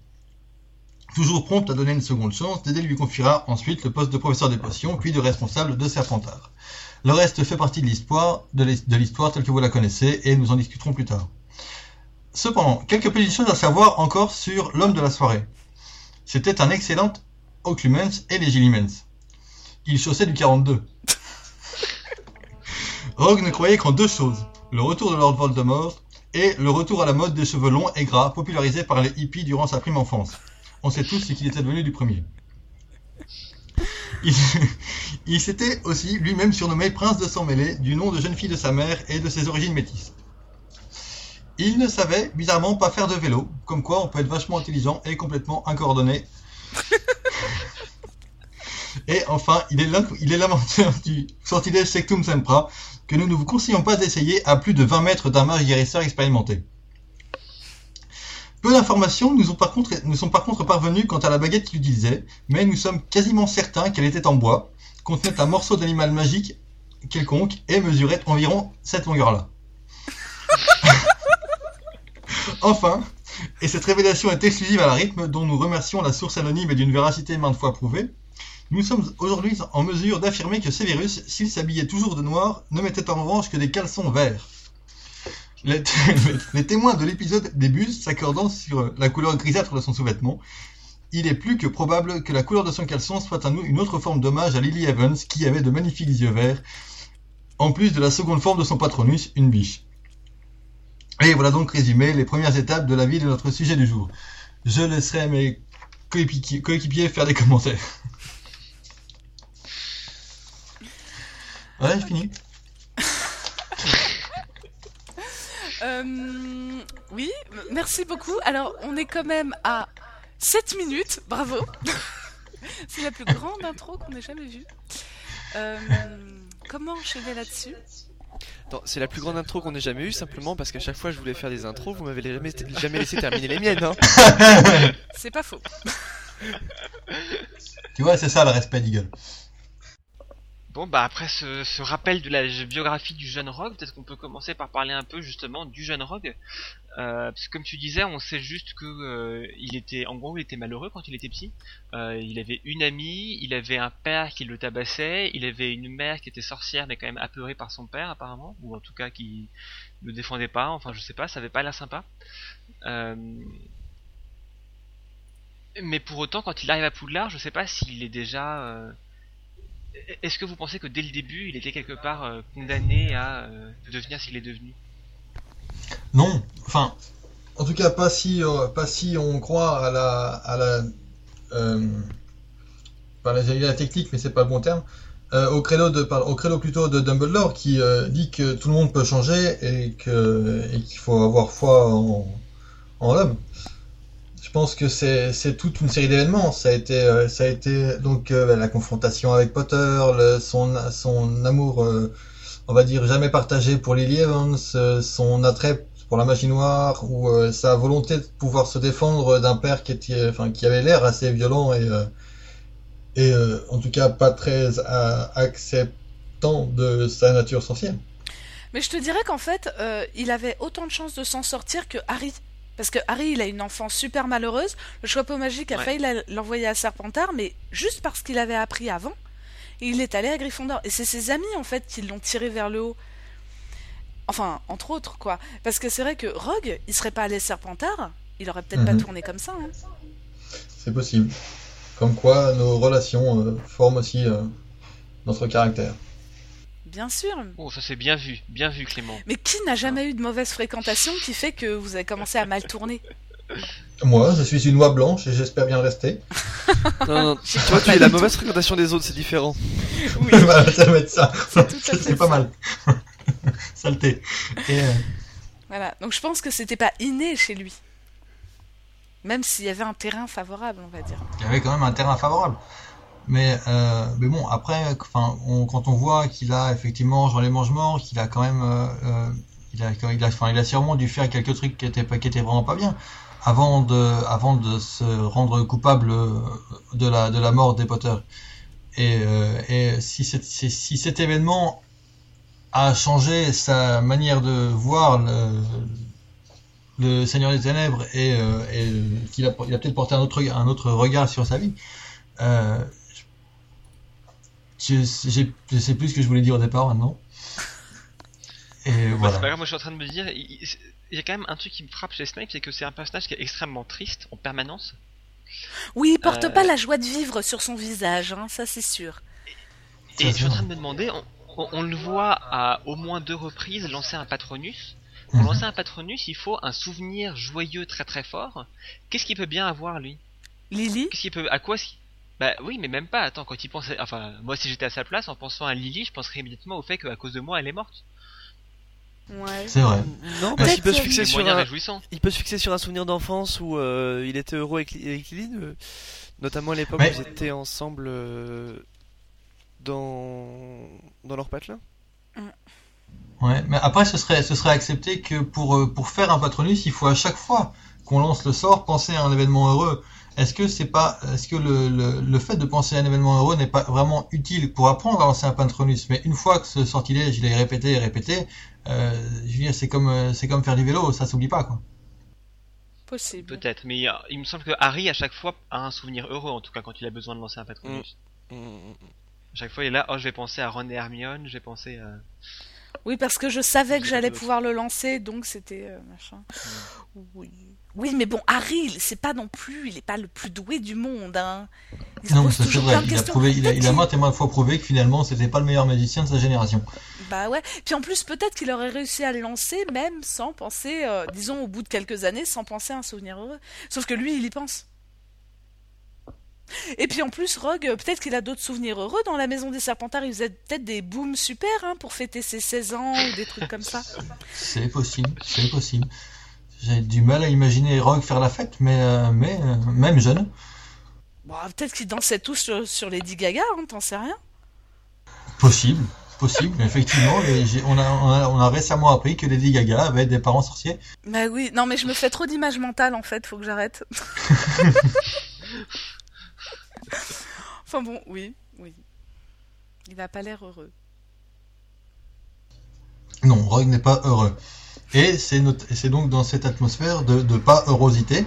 Toujours prompt à donner une seconde chance, Dédé lui confiera ensuite le poste de professeur des potions, puis de responsable de Serpentard. Le reste fait partie l'histoire, de l'histoire telle que vous la connaissez, et nous en discuterons plus tard. Cependant, quelques petites choses à savoir encore sur l'homme de la soirée. C'était un excellent Occlumens et Legilimens. Il chaussait du 42. Rogue ne croyait qu'en deux choses, le retour de Lord Voldemort et le retour à la mode des cheveux longs et gras popularisé par les hippies durant sa prime enfance. On sait tous ce qu'il était devenu du premier. Il, il s'était aussi lui-même surnommé Prince de sang mêlé du nom de jeune fille de sa mère et de ses origines métisses. Il ne savait bizarrement pas faire de vélo, comme quoi on peut être vachement intelligent et complètement incoordonné. et enfin, il est l'in- il est l'inventeur du sortilège Sectum Sempra, que nous ne vous conseillons pas d'essayer à plus de 20 mètres d'un mage guérisseur expérimenté. Peu d'informations nous, sont par contre parvenues quant à la baguette qu'il utilisait, mais nous sommes quasiment certains qu'elle était en bois, contenait un morceau d'animal magique quelconque et mesurait environ cette longueur-là. enfin, et cette révélation est exclusive à la rythme dont nous remercions la source anonyme et d'une véracité maintes fois prouvée, nous sommes aujourd'hui en mesure d'affirmer que Severus, s'il s'habillait toujours de noir, ne mettait en revanche que des caleçons verts. Les, témoins de l'épisode bus s'accordant sur la couleur grisâtre de son sous-vêtement, il est plus que probable que la couleur de son caleçon soit un- une autre forme d'hommage à Lily Evans qui avait de magnifiques yeux verts, en plus de la seconde forme de son patronus, une biche. Et voilà donc résumé les premières étapes de la vie de notre sujet du jour. Je laisserai mes coéquipiers faire des commentaires. Ouais, j'ai fini. Euh, oui, merci beaucoup. Alors, on est quand même à 7 minutes, bravo. C'est la plus grande intro qu'on ait jamais vue. Euh, comment enchaîner là-dessus? C'est la plus grande intro qu'on ait jamais eue, simplement parce qu'à chaque fois je voulais faire des intros, vous m'avez jamais, jamais laissé terminer les miennes. Hein. C'est pas faux. Tu vois, c'est ça le respect d'Eagle. Bon, bah après ce, rappel de la biographie du jeune Rogue, peut-être qu'on peut commencer par parler un peu justement du jeune Rogue. Euh, parce que comme tu disais, on sait juste que euh, il était, en gros, il était malheureux quand il était petit. Euh, il avait une amie, il avait un père qui le tabassait, il avait une mère qui était sorcière mais quand même apeurée par son père apparemment, ou en tout cas qui ne le défendait pas. Enfin, je sais pas, ça avait pas l'air sympa. Mais pour autant, quand il arrive à Poudlard, je sais pas s'il est déjà. Est-ce que vous pensez que dès le début, il était quelque part euh, condamné à euh, devenir ce qu'il est devenu? Non, enfin, en tout cas pas si, euh, pas si on croit à la, à la, pas la, la technique, mais c'est pas le bon terme, au credo de, au credo plutôt de Dumbledore qui dit que tout le monde peut changer et que, et qu'il faut avoir foi en l'homme. Je pense que c'est, toute une série d'événements. Ça a été, euh, ça a été donc euh, la confrontation avec Potter, son, amour. euh, on va dire, jamais partagé pour Lily Evans, son attrait pour la magie noire, ou sa volonté de pouvoir se défendre d'un père qui était, enfin, qui avait l'air assez violent et, et en tout cas pas très acceptant de sa nature sorcière. Mais je te dirais qu'en fait, il avait autant de chances de s'en sortir que Harry. Parce que Harry, il a une enfance super malheureuse. Le chapeau magique a Ouais. failli la- l'envoyer à Serpentard, mais juste parce qu'il avait appris avant, il est allé à Gryffondor. Et c'est ses amis, en fait, qui l'ont tiré vers le haut. Enfin, entre autres, quoi. Parce que c'est vrai que Rogue, il serait pas allé à Serpentard, il aurait peut-être Mhm. pas tourné comme ça. hein. C'est possible. Comme quoi nos relations euh, forment aussi euh, notre caractère. Bien sûr. Oh, ça c'est bien vu, bien vu Clément. Mais qui n'a jamais eu de mauvaise fréquentation qui fait que vous avez commencé à mal tourner Moi, je suis une oie blanche et j'espère bien rester. Non, non, tu vois, tu es la mauvaise fréquentation des autres, c'est différent. voilà, ça va être ça. C'est pas ça. mal. Saleté. Et, euh, Voilà, donc je pense que c'était pas inné chez lui. Même s'il y avait un terrain favorable, on va dire. il y avait quand même un terrain favorable. Mais, euh, mais bon, après, on, quand on voit qu'il a effectivement Jean les mange-morts, qu'il a quand même, euh, euh, il a, il a, il a sûrement dû faire quelques trucs qui étaient qui étaient vraiment pas bien. avant de, avant de se rendre coupable euh, de la, de la mort des Potter. Et, euh, et si, si, cet événement a changé sa manière de voir le, le Seigneur des Ténèbres et, euh, qu'il a, a peut-être porté un autre, un autre regard sur sa vie, euh, je, sais plus ce que je voulais dire au départ maintenant. Et Bah, c'est voilà. pas grave, moi je suis en train de me dire, il, y a quand même un truc qui me frappe chez Snape, c'est que c'est un personnage qui est extrêmement triste en permanence. Oui, il porte Euh, pas la joie de vivre sur son visage, hein, ça c'est sûr. Et je suis en train de me demander, on, on- on le voit à au moins deux reprises lancer un Patronus. Pour Mhm. lancer un Patronus, il faut un souvenir joyeux très très fort. Qu'est-ce qu'il peut bien avoir lui? Lily? Qu'est-ce qu'il peut, à quoi est-ce qu'il- Bah oui, mais même pas. Attends, quand il pensait, enfin, moi si j'étais à sa place, en pensant à Lily, je penserais immédiatement au fait qu'à cause de moi, elle est morte. Ouais. C'est vrai. Non, parce qu'il peut se fixer sur un, il peut se fixer sur un souvenir d'enfance où euh, il était heureux avec, avec Lily, euh, notamment à l'époque Mais- où ils étaient ensemble euh, dans dans leur patelin. Ouais, mais après, ce serait, ce serait accepté que pour, euh, pour faire un patronus, il faut à chaque fois qu'on lance le sort penser à un événement heureux. Est-ce que c'est pas, est-ce que le, le, le fait de penser à un événement heureux n'est pas vraiment utile pour apprendre à lancer un patronus Mais une fois que ce sortilège, il est répété et répété, euh, je veux dire, c'est comme, euh, c'est comme faire du vélo, ça s'oublie pas, quoi. Possible. Peut-être, mais il me semble que Harry à chaque fois a un souvenir heureux, en tout cas quand il a besoin de lancer un Patronus. Mm. À chaque fois, il est là, oh, je vais penser à Ron et Hermione, je vais penser à. Oui, parce que je savais que j'allais pouvoir le lancer, donc c'était euh, machin. Oui. Oui, mais bon, Harry, il- c'est pas non plus, il est pas le plus doué du monde. Hein. Il Non, c'est vrai. Il a prouvé, il a, il a Peut-être maintes et maintes fois prouvé que finalement, c'était pas le meilleur magicien de sa génération. Bah ouais. Puis en plus, peut-être qu'il aurait réussi à le lancer, même sans penser, euh, disons, au bout de quelques années, sans penser à un souvenir heureux. Sauf que lui, il y pense. Et puis en plus, Rogue, peut-être qu'il a d'autres souvenirs heureux dans la maison des Serpentards. Il faisait peut-être des booms super hein, pour fêter ses 16 ans ou des trucs comme ça. C'est possible, c'est possible. J'ai du mal à imaginer Rogue faire la fête, mais, euh, mais euh, même jeune. Bon, peut-être qu'ils dansaient tous sur, sur Lady Gaga, hein, t'en sais rien. Possible, possible, effectivement. et on, a, on, a, on a récemment appris que Lady Gaga avait des parents sorciers. Bah oui, non mais je me fais trop d'images mentales en fait, faut que j'arrête. enfin bon, oui, oui. Il a pas l'air heureux. Non, Rogue n'est pas heureux. Et c'est not- et c'est donc dans cette atmosphère de, de pas heurosité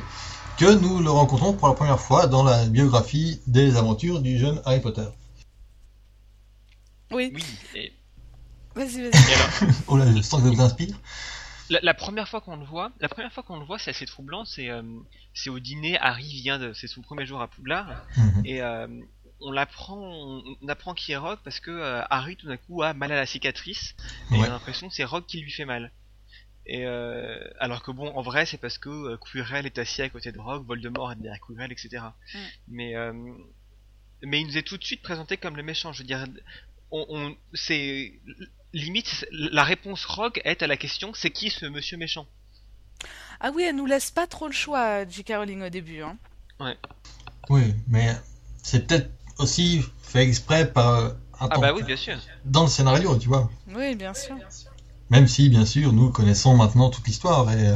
que nous le rencontrons pour la première fois dans la biographie des aventures du jeune Harry Potter. Oui, Oui, et, vas-y, vas-y. et alors, Oh là, je sens que ça vous inspire. la, la première fois qu'on le voit, la première fois qu'on le voit, c'est assez troublant, c'est euh, c'est au dîner, Harry vient de, c'est son premier jour à Poudlard, Mhm. et euh, on l'apprend, on, on apprend qui est Rogue parce que euh, Harry tout d'un coup a mal à la cicatrice, et Ouais. a l'impression que c'est Rogue qui lui fait mal. Et euh, alors que bon, en vrai, c'est parce que euh, Quirrell est assis à côté de Rogue, Voldemort est derrière Quirrell, etc. Mm. Mais euh, mais il nous est tout de suite présenté comme le méchant. Je veux dire, on, on c'est limite la réponse Rogue est à la question c'est qui ce monsieur méchant? Ah oui, elle nous laisse pas trop le choix, J.K. Rowling au début. Hein. Oui, mais c'est peut-être aussi fait exprès par euh, un Ah bah oui, bien sûr. dans le scénario, tu vois. Oui, bien sûr. Même si, bien sûr, nous connaissons maintenant toute l'histoire et, euh,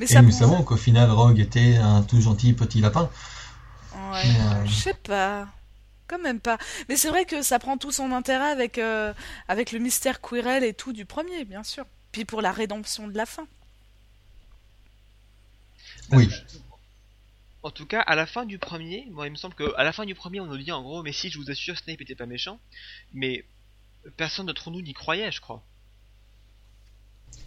et nous prouve- savons qu'au final, Rogue était un tout gentil petit lapin. Ouais, euh, je sais pas. Quand même pas. Mais c'est vrai que ça prend tout son intérêt avec, euh, avec le mystère Quirrell et tout du premier, bien sûr. Puis pour la rédemption de la fin. Oui. En tout cas, à la fin du premier, moi il me semble que à la fin du premier, on nous dit en gros, mais si je vous assure, Snape était pas méchant, mais personne d'entre nous n'y croyait, je crois.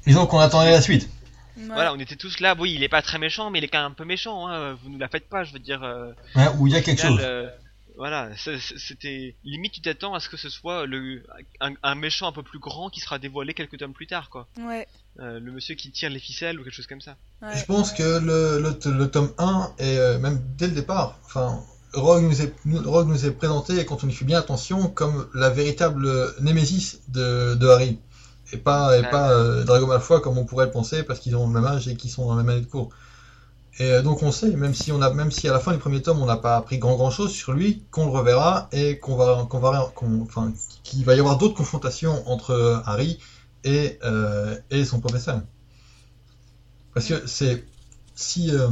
Disons qu'on attendait la suite. Ouais. Voilà, on était tous là. Oui, il est pas très méchant, mais il est quand même un peu méchant. Hein. Vous nous la faites pas, je veux dire. euh, où il y a quelque final, chose. euh, voilà, c'était limite. Tu t'attends à ce que ce soit le un, un méchant un peu plus grand qui sera dévoilé quelques tomes plus tard, quoi. Ouais. Euh, le monsieur qui tire les ficelles ou quelque chose comme ça. ouais. Je pense que le, le, le tome 1 est euh, même dès le départ, enfin, Rogue nous est, Rogue nous est présenté, quand on y fait bien attention, comme la véritable némésis de, de Harry. Et pas, et Ouais. pas euh, Drago Malfoy comme on pourrait le penser parce qu'ils ont le même âge et qu'ils sont dans la même année de cours. Et euh, donc on sait, même si on a, même si à la fin du premier tome on n'a pas appris grand grand chose sur lui, qu'on le reverra et qu'on va, qu'on va, enfin, qu'il va y avoir d'autres confrontations entre Harry et, euh, et son professeur. Parce que c'est, si, euh,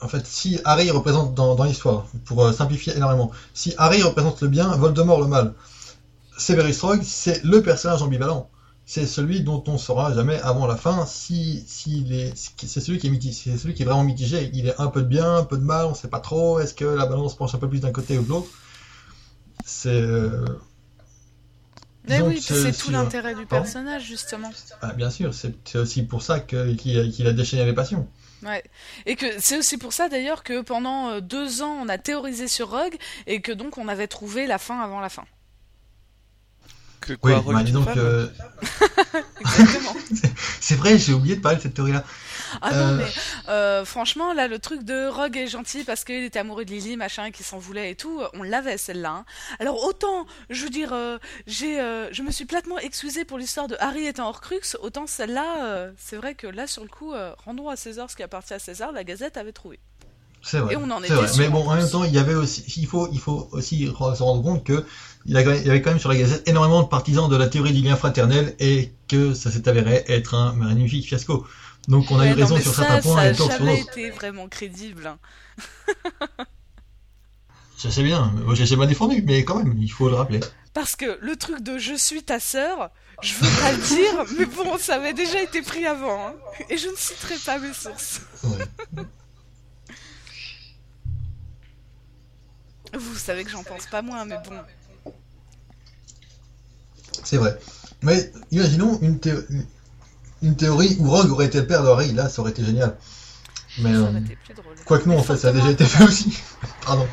en fait, si Harry représente dans, dans l'histoire, pour euh, simplifier énormément, si Harry représente le bien, Voldemort le mal, Severus Rogue, c'est le personnage ambivalent. C'est celui dont on saura jamais avant la fin si, est, c'est celui qui est mitigé, c'est celui qui est vraiment mitigé. Il est un peu de bien, un peu de mal, on sait pas trop. Est-ce que la balance penche un peu plus d'un côté ou de l'autre? C'est, euh, Mais disons oui, c'est tout l'intérêt du Pardon? personnage, justement. ah, bien sûr, c'est aussi pour ça que- qu'il a, qu'il a déchaîné les passions. Ouais. Et que c'est aussi pour ça d'ailleurs que pendant euh, deux ans on a théorisé sur Rogue et que donc on avait trouvé la fin avant la fin. Que Oui, quoi, Rogue bah, une femme que Exactement. c'est vrai, j'ai oublié de parler de cette théorie-là. Ah non Euh. mais euh, franchement là le truc de Rogue est gentil parce qu'il était amoureux de Lily machin et qu'il s'en voulait et tout on l'avait celle-là. hein. Alors autant je veux dire euh, j'ai euh, je me suis platement excusée pour l'histoire de Harry étant Horcrux autant celle-là euh, c'est vrai que là sur le coup euh, rendons à César ce qui appartient à César la Gazette avait trouvé. C'est vrai. Et on en c'est était vrai. Mais bon, en même temps, il y avait aussi, il faut, il faut aussi se rendre compte que il y a- il y avait quand même sur la Gazette énormément de partisans de la théorie du lien fraternel et que ça s'est avéré être un magnifique fiasco. Donc on a Ouais, eu raison sur ça, certains points ça et tort sur jamais d'autres. été vraiment crédible. hein. Je sais bien, j'ai jamais défendu, mais quand même, il faut le rappeler. Parce que le truc de je suis ta sœur, je veux pas le dire, mais bon, ça avait déjà été pris avant. hein. Et je ne citerai pas mes sources. Ouais. Vous savez que j'en pense pas moins, mais bon. C'est vrai. Mais imaginons une, thé- une théorie où Rogue aurait été le père de Harry, là ça aurait été génial. Mais Ça euh, aurait été plus drôle. quoique non, Mais en fait, ça a déjà été fait aussi. Pardon.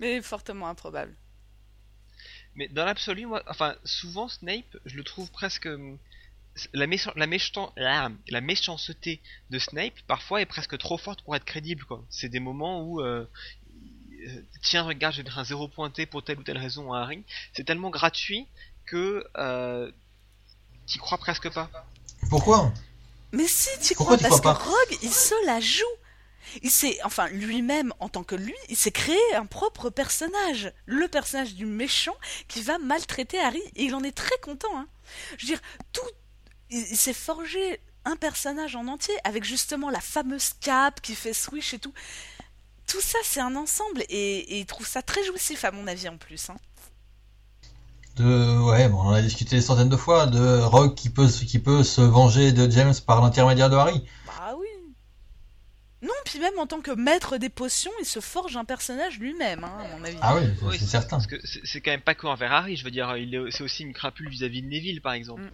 Mais fortement improbable. Mais dans l'absolu, moi, enfin, souvent Snape, je le trouve presque hum, la, méchan- la, méchan- la, la méchanceté de Snape parfois est presque trop forte pour être crédible. quoi. C'est des moments où euh, euh, tiens regarde, je vais mettre un zéro pointé pour telle ou telle raison à Harry. C'est tellement gratuit que euh, t'y crois presque pas. Pourquoi? Mais si, tu Pourquoi crois, tu parce crois que Rogue, il se la joue. Il s'est, enfin, lui-même, en tant que lui, il s'est créé un propre personnage. Le personnage du méchant qui va maltraiter Harry. Et il en est très content, hein. Je veux dire, tout, il, il s'est forgé un personnage en entier, avec justement la fameuse cape qui fait swish et tout. Tout ça, c'est un ensemble, et, et il trouve ça très jouissif, à mon avis, en plus. Hein. De, ouais, bon, on en a discuté des centaines de fois, de Rogue qui peut, se- qui peut se venger de James par l'intermédiaire de Harry. Bah oui. Non, puis même en tant que maître des potions, il se forge un personnage lui-même, hein, à mon avis. Ah oui, Oui, c'est certain. Parce que c'est quand même pas que envers Harry. Je veux dire, il est- c'est aussi une crapule vis-à-vis de Neville, par exemple. Mm.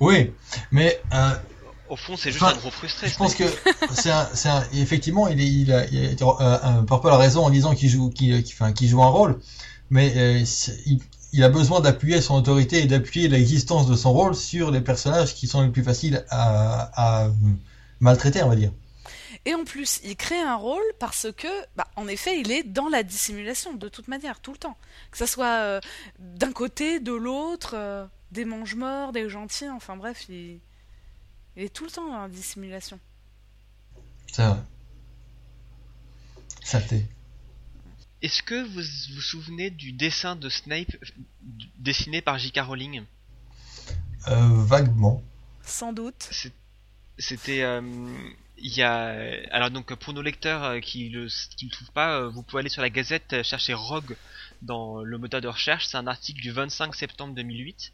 Oui, mais euh, Au fond, c'est juste Enfin, un gros frustré. je pense que c'est un, effectivement, il, est, il a, il a euh, un Purple a raison en disant qu'il joue, qu'il, qu'il joue un rôle, mais euh, il, il a besoin d'appuyer son autorité et d'appuyer l'existence de son rôle sur les personnages qui sont les plus faciles à, à maltraiter, on va dire. Et en plus, il crée un rôle parce que, bah, en effet, il est dans la dissimulation, de toute manière, tout le temps. Que ça soit euh, d'un côté, de l'autre, euh, des mange-morts, des gentils, enfin bref, il... il est tout le temps dans la dissimulation. C'est vrai. Saleté. Est-ce que vous vous souvenez du dessin de Snape euh, dessiné par J.K. Rowling? Euh, vaguement. Sans doute. C'était euh, il y a alors donc pour nos lecteurs euh, qui le qui le trouvent pas, euh, vous pouvez aller sur la Gazette chercher Rogue dans le moteur de recherche. C'est un article du 25 septembre 2008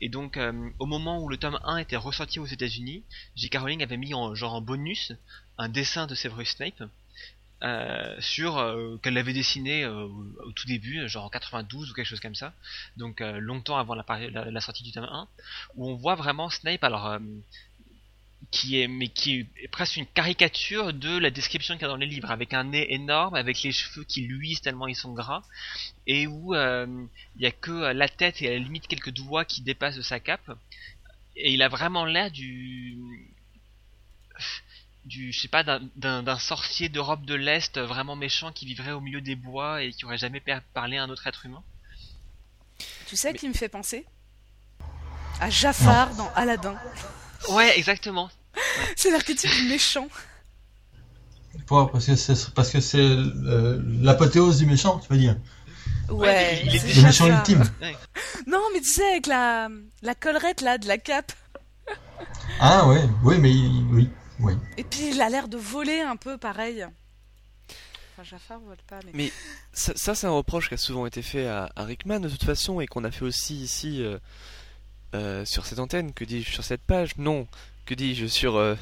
et donc euh, au moment où le tome 1 était ressorti aux États-Unis, J.K. Rowling avait mis en genre en bonus un dessin de Severus Snape. Euh, sur euh, qu'elle avait dessiné euh, au tout début, genre en 92 ou quelque chose comme ça, donc euh, longtemps avant la, sortie du tome 1, où on voit vraiment Snape, alors euh, qui est mais qui est presque une caricature de la description qu'il y a dans les livres avec un nez énorme avec les cheveux qui luisent tellement ils sont gras et où euh, il y a que euh, la tête et à la limite quelques doigts qui dépassent de sa cape. Et il a vraiment l'air du du je sais pas d'un- sorcier d'Europe de l'Est vraiment méchant qui vivrait au milieu des bois et qui aurait jamais parlé à un autre être humain Tu sais qui me fait penser? À Jafar dans Aladdin. ouais exactement C'est l'archétype du méchant. Pourquoi Parce que c'est parce que c'est euh, l'apothéose du méchant, tu veux dire? Ouais, il est Le méchant ultime. Non, mais tu sais, avec la, la collerette là, de la cape. Ah ouais, oui, mais oui, Oui. Et puis il a l'air de voler un peu pareil. Enfin, Jafar vole pas, mais. Mais ça, ça, c'est un reproche qui a souvent été fait à, à Rickman de toute façon et qu'on a fait aussi ici euh, euh, sur cette antenne. Que dis-je sur cette page? Non. Que dis-je sur euh,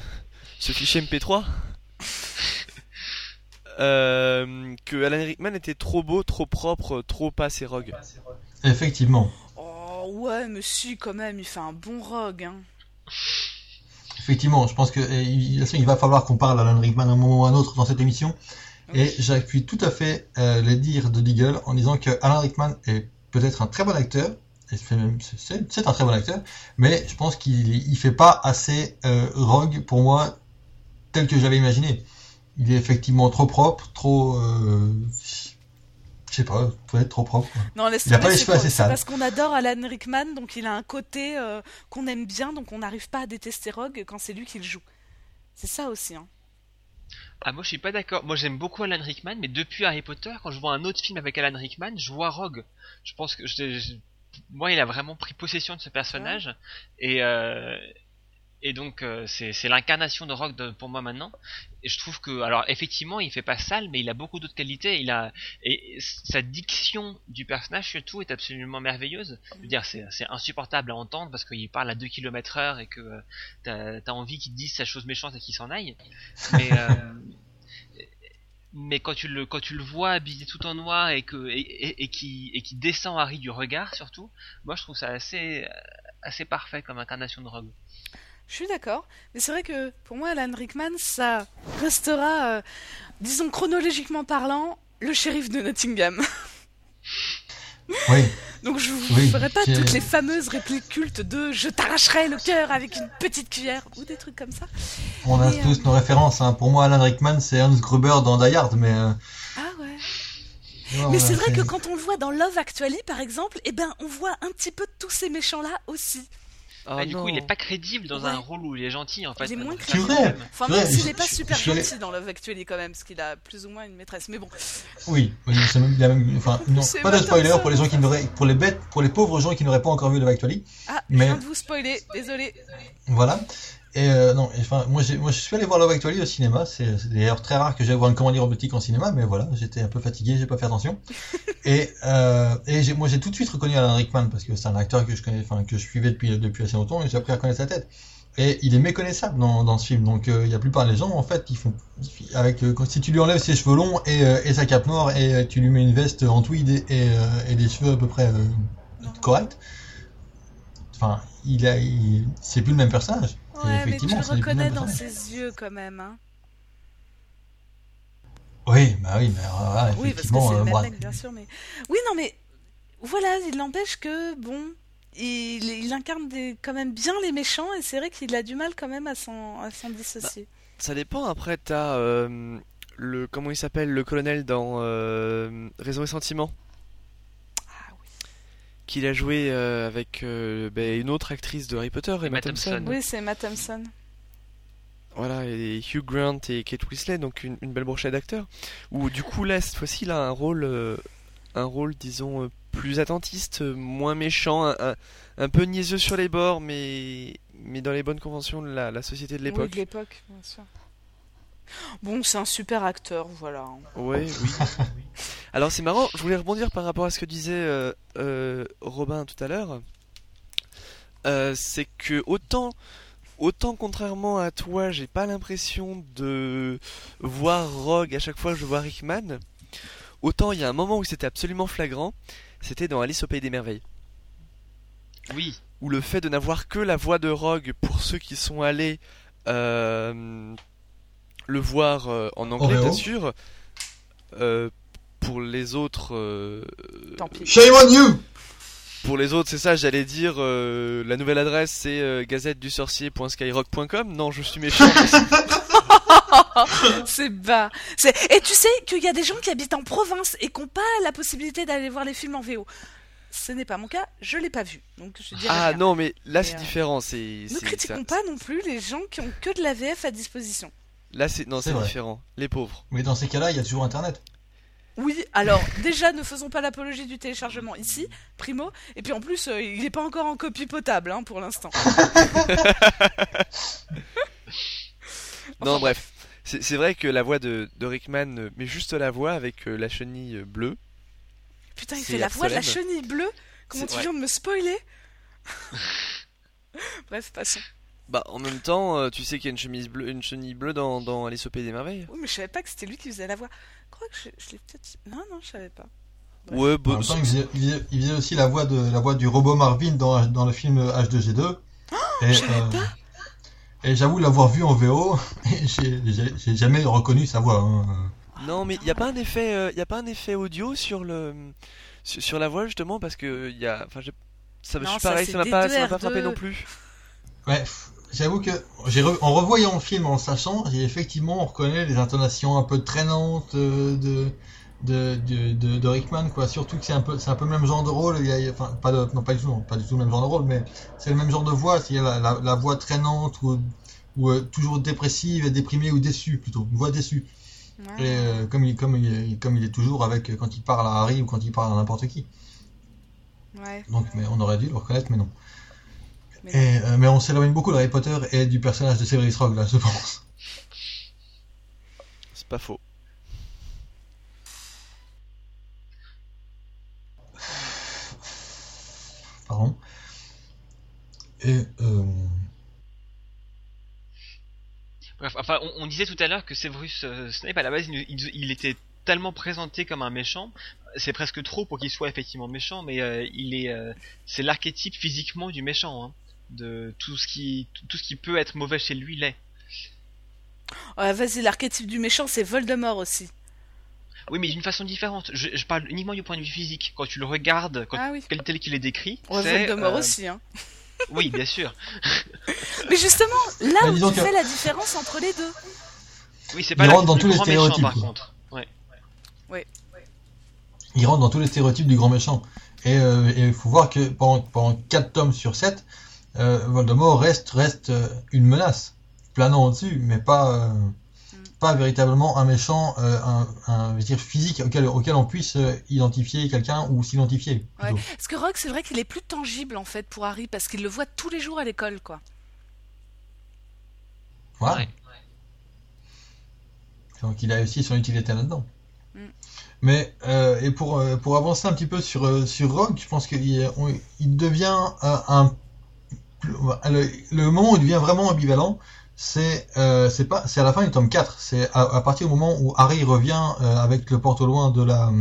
ce fichier MP3 Euh, que Alan Rickman était trop beau, trop propre, trop pas assez rogue. Effectivement. Oh ouais, mais si, quand même, il fait un bon rogue. Hein. Effectivement, je pense que et, il il va falloir qu'on parle d'Alan Rickman à un moment ou à un autre dans cette émission. Et j'appuie tout à fait euh, les dires de Deagle en disant que Alan Rickman est peut-être un très bon acteur, et c'est un très bon acteur, mais je pense qu'il il fait pas assez euh, rogue pour moi tel que j'avais imaginé. Il est effectivement trop propre, trop, euh, je sais pas, peut-être trop propre. Non, laisse Il a tomber, pas les c'est cheveux assez sales. parce qu'on adore Alan Rickman, donc il a un côté euh, qu'on aime bien, donc on n'arrive pas à détester Rogue quand c'est lui qui le joue. C'est ça aussi. Hein. Ah, moi je suis pas d'accord. Moi j'aime beaucoup Alan Rickman, mais depuis Harry Potter, quand je vois un autre film avec Alan Rickman, je vois Rogue. Je pense que je- je- moi il a vraiment pris possession de ce personnage et euh, et donc euh, c'est l'incarnation de Rogue de- pour moi maintenant. Et je trouve que alors effectivement il fait pas sale, mais il a beaucoup d'autres qualités. Il a et sa diction du personnage surtout est absolument merveilleuse. Je veux dire c'est insupportable à entendre parce qu'il parle à 2 km heure et que euh, t'as as envie qu'il dise sa chose méchante et qu'il s'en aille. Mais euh, mais quand tu le quand tu le vois habillé tout en noir et que et, et qui et qui descend Harry du regard surtout, moi je trouve ça assez assez parfait comme incarnation de Rogue. Je suis d'accord, mais c'est vrai que pour moi, Alan Rickman, ça restera, euh, disons chronologiquement parlant, le shérif de Nottingham. Oui, Donc je vous Oui, ferai pas toutes les fameuses répliques cultes de je t'arracherai le cœur avec une petite cuillère ou des trucs comme ça. on a Mais, tous euh, nos références. Hein. Pour moi, Alan Rickman, c'est Hans Gruber dans Die Hard, mais. euh, Ah ouais. Mais c'est vrai que quand on le voit dans Love Actually, par exemple, eh ben on voit un petit peu tous ces méchants-là aussi. Ah Ah, du coup il est pas crédible dans un rôle où il est gentil en fait. Il est moins crédible. vrai. Enfin, même s'il n'est pas super gentil dans Love Actually quand même, parce qu'il a plus ou moins une maîtresse. Mais bon, Oui, c'est même, il y a même- enfin, non, C'est pas de spoiler pour les gens qui n'auraient, pour les bêtes, pour les pauvres gens qui n'auraient pas encore vu Love Actually. ah, Mais- je viens de vous spoiler, désolé. Voilà. Et euh, non, enfin, moi, j'ai, moi, je suis allé voir Love Actually au cinéma. C'est, d'ailleurs très rare que j'aille voir une comédie robotique en cinéma, mais voilà, j'étais un peu fatigué, j'ai pas fait attention. et euh, et j'ai, moi, j'ai tout de suite reconnu Alan Rickman parce que c'est un acteur que je connais, enfin, que je suivais depuis depuis assez longtemps et j'ai appris à connaître sa tête. Et il est méconnaissable dans, dans ce film. Donc, euh, il y a la plupart des gens, en fait, ils font avec euh, si tu lui enlèves ses cheveux longs et, euh, et sa cape noire et euh, tu lui mets une veste en tweed et, et, euh, et des cheveux à peu près euh, corrects. Enfin, il a, c'est plus le même personnage. Ouais, mais tu le le reconnais même dans ses yeux quand même. Hein. Oui, bah oui, mais euh, voilà, Oui, parce que effectivement, c'est le euh, même bon, mec, bien sûr. Mais oui, non, mais voilà, il n'empêche que bon, il, il incarne des, quand même bien les méchants et c'est vrai qu'il a du mal quand même à s'en à s'en dissocier. Ça dépend. Après, t'as euh, le comment il s'appelle le colonel dans euh, Raison et Sentiment, Ah. Qu'il a joué euh, avec euh, ben, une autre actrice de Harry Potter, Emma Emma Thompson. Thompson. Oui, c'est Matt Thompson. Voilà, et Hugh Grant et Kate Winslet, donc une, une belle brochette d'acteurs. Où du coup là, cette fois-ci, il a un rôle, euh, un rôle, disons, euh, plus attentiste, euh, moins méchant, un, un, un peu niaiseux sur les bords, mais mais dans les bonnes conventions de la, la société de Oui, l'époque. de l'époque, bien sûr. Bon, c'est un super acteur, voilà. Ouais, oui. Alors c'est marrant, je voulais rebondir par rapport à ce que disait euh, euh, Robin tout à l'heure. Euh, c'est que autant, autant contrairement à toi, j'ai pas l'impression de voir Rogue à chaque fois que je vois Rickman. Autant il y a un moment où c'était absolument flagrant, c'était dans Alice au pays des merveilles. Oui. Où le fait de n'avoir que la voix de Rogue pour ceux qui sont allés euh, le voir euh, en anglais, Oreo. bien sûr. euh, pour les autres, euh, Tant pis. Shame on you! pour les autres, c'est ça. J'allais dire euh, la nouvelle adresse, c'est euh, gazette du sorcier.skyrock.com. Non, je suis méchant. c'est bas. Et tu sais qu'il y a des gens qui habitent en province et qui n'ont pas la possibilité d'aller voir les films en VO. Ce n'est pas mon cas, je l'ai pas vu. Donc je dirais ah rien. non, mais là c'est euh, différent. C'est Ne critiquons ça- pas non plus les gens qui ont que de la VF à disposition. Là c'est non, C'est différent. Les pauvres. Mais dans ces cas-là, il y a toujours Internet. Oui, alors déjà ne faisons pas l'apologie du téléchargement ici, primo, et puis en plus euh, il n'est pas encore en copie potable hein, pour l'instant. Non, bref. C'est c'est vrai que la voix de, de Rickman, mais juste la voix avec euh, la chenille euh, bleue. Putain, il fait la voix de la chenille bleue. Comment tu ouais. viens de me spoiler? Bref, passons. Bah, en même temps, euh, tu sais qu'il y a une chemise bleue, une chenille bleue dans, dans Alice au Pays des Merveilles. Oui, mais je savais pas que c'était lui qui faisait la voix. Je crois que je, je l'ai peut-être. Non, non, je savais pas. Ouais. Ouais, En bah, même temps, il faisait, il faisait- il faisait aussi la voix de la voix du robot Marvin dans, dans le film H2G2. et je savais euh, et j'avoue l'avoir vu en VO, et j'ai j'ai- j'ai jamais reconnu sa voix. hein. Non, mais il y a pas un effet, euh, y a pas un effet audio sur le sur, sur la voix justement parce que il y a, enfin, ça me pareil, ça m'a pas, ça m'a D2R2. pas frappé non plus. Ouais, j'avoue que re- en revoyant le film, en sachant, effectivement on reconnaît les intonations un peu traînantes euh, de de, de, de, de Rickman quoi. Surtout que c'est un peu c'est un peu le même genre de rôle. Il y a, il y a- enfin pas de, non pas du tout non, pas du tout le même genre de rôle, mais c'est le même genre de voix. C'est la, la, la voix traînante ou ou euh, toujours dépressive, déprimée ou déçue plutôt, une voix déçue. Ouais. Et euh, comme il comme il comme il est toujours avec euh, quand il parle à Harry ou quand il parle à n'importe qui. Ouais, Donc mais on aurait dû le reconnaître, mais non. Mais Et, euh, mais on s'éloigne beaucoup de Harry Potter et du personnage de Severus Rogue là, je pense. C'est pas faux. Pardon. Et euh, Bref, enfin, on, on disait tout à l'heure que Severus euh, Snape, à la base, il, était tellement présenté comme un méchant, c'est presque trop pour qu'il soit effectivement méchant, mais euh, il est, euh, c'est l'archétype physiquement du méchant, hein, de tout ce qui, tout ce qui peut être mauvais chez lui l'est. Ouais, vas-y, l'archétype du méchant, c'est Voldemort aussi. Oui, mais d'une façon différente. Je, je parle uniquement du point de vue physique. Quand tu le regardes, quand, Ah oui. tel, tel qu'il est décrit, Ouais, c'est, Voldemort euh, aussi, hein. Oui, bien sûr. Mais justement, là Bah, où tu que- fais la différence entre les deux. Oui, c'est pas le dans tous les méchant, stéréotypes, par contre. Ouais. il rentre dans tous les stéréotypes du grand méchant. Et euh, il faut voir que pendant, pendant 4 tomes sur 7, euh, Voldemort reste, reste euh, une menace, planant au-dessus, mais pas, euh, pas véritablement un méchant, euh, un, un je veux dire, physique auquel, auquel on puisse euh, identifier quelqu'un ou s'identifier. Parce que Rogue, c'est vrai qu'il est plus tangible en fait pour Harry parce qu'il le voit tous les jours à l'école, quoi. Voilà. Ouais. Donc il a aussi son utilité là-dedans. Mm. Mais euh, et pour euh, pour avancer un petit peu sur euh, sur Rogue, je pense qu'il il devient euh, un le, moment où il devient vraiment ambivalent, c'est euh, pas c'est à la fin du tome 4, c'est à, partir du moment où Harry revient euh, avec le porte loin de la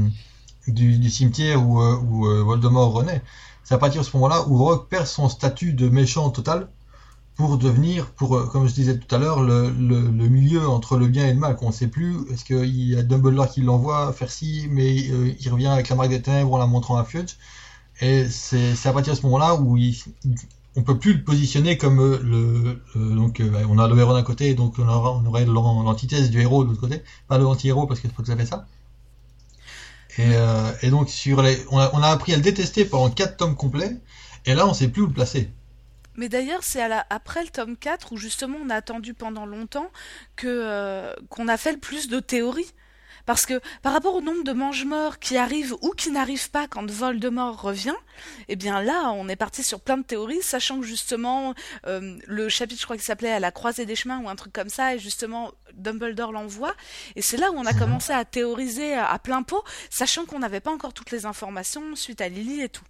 du, du cimetière où, euh, où euh, Voldemort renaît. C'est à partir de ce moment-là où Rogue perd son statut de méchant total pour devenir, pour euh, comme je disais tout à l'heure, le, le, le milieu entre le bien et le mal. Qu'on ne sait plus, est-ce qu'il y a Dumbledore qui l'envoie faire ci, mais il revient avec la marque des ténèbres en la montrant à Fudge? Et c'est à partir de ce moment-là où il, on peut plus le positionner comme euh, le, euh, donc euh, on a le héros d'un côté, donc on, aura, on aurait l'an- l'antithèse du héros de l'autre côté, pas le anti-héros parce que c'est pas tout à fait ça. Et, euh, et donc sur les, on a, on a appris à le détester pendant 4 tomes complets, et là on sait plus où le placer. Mais d'ailleurs, c'est après le tome 4 où justement on a attendu pendant longtemps que euh, qu'on a fait le plus de théories. Parce que par rapport au nombre de mange-morts qui arrivent ou qui n'arrivent pas quand Voldemort revient, eh bien là, on est parti sur plein de théories, sachant que justement, euh, le chapitre, je crois qu'il s'appelait À la croisée des chemins ou un truc comme ça, et justement, Dumbledore l'envoie. Et c'est là où on a Mhm. commencé à théoriser à, plein pot, sachant qu'on n'avait pas encore toutes les informations suite à Lily et tout.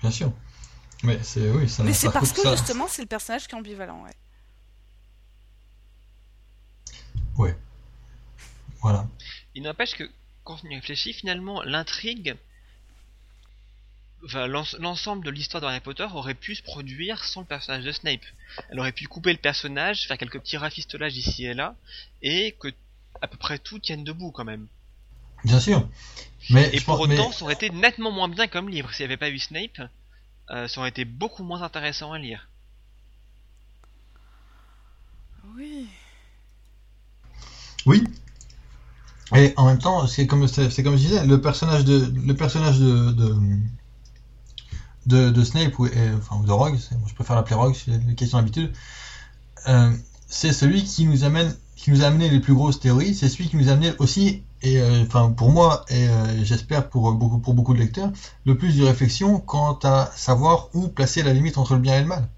Bien sûr. Mais c'est oui, ça Mais c'est parce que ça. justement, c'est le personnage qui est ambivalent, ouais. Voilà. Il n'empêche que, quand on y réfléchit, finalement, l'intrigue, enfin, l'ensemble de l'histoire de Harry Potter aurait pu se produire sans le personnage de Snape. Elle aurait pu couper le personnage, faire quelques petits rafistolages ici et là, et que à peu près tout tienne debout quand même. Bien sûr. Mais Et pour pense- mais- autant, ça aurait été nettement moins bien comme livre. S'il n'y avait pas eu Snape, euh, ça aurait été beaucoup moins intéressant à lire. Oui. Oui. Et en même temps, c'est comme c'est comme je disais, le personnage de le personnage de de, de, de Snape ou enfin de Rogue, je préfère l'appeler Rogue, c'est une question d'habitude. Euh, c'est celui qui nous amène qui nous a amené les plus grosses théories, c'est celui qui nous a amené aussi et euh, enfin pour moi et euh, j'espère pour beaucoup pour beaucoup de lecteurs, le plus de réflexion quant à savoir où placer la limite entre le bien et le mal.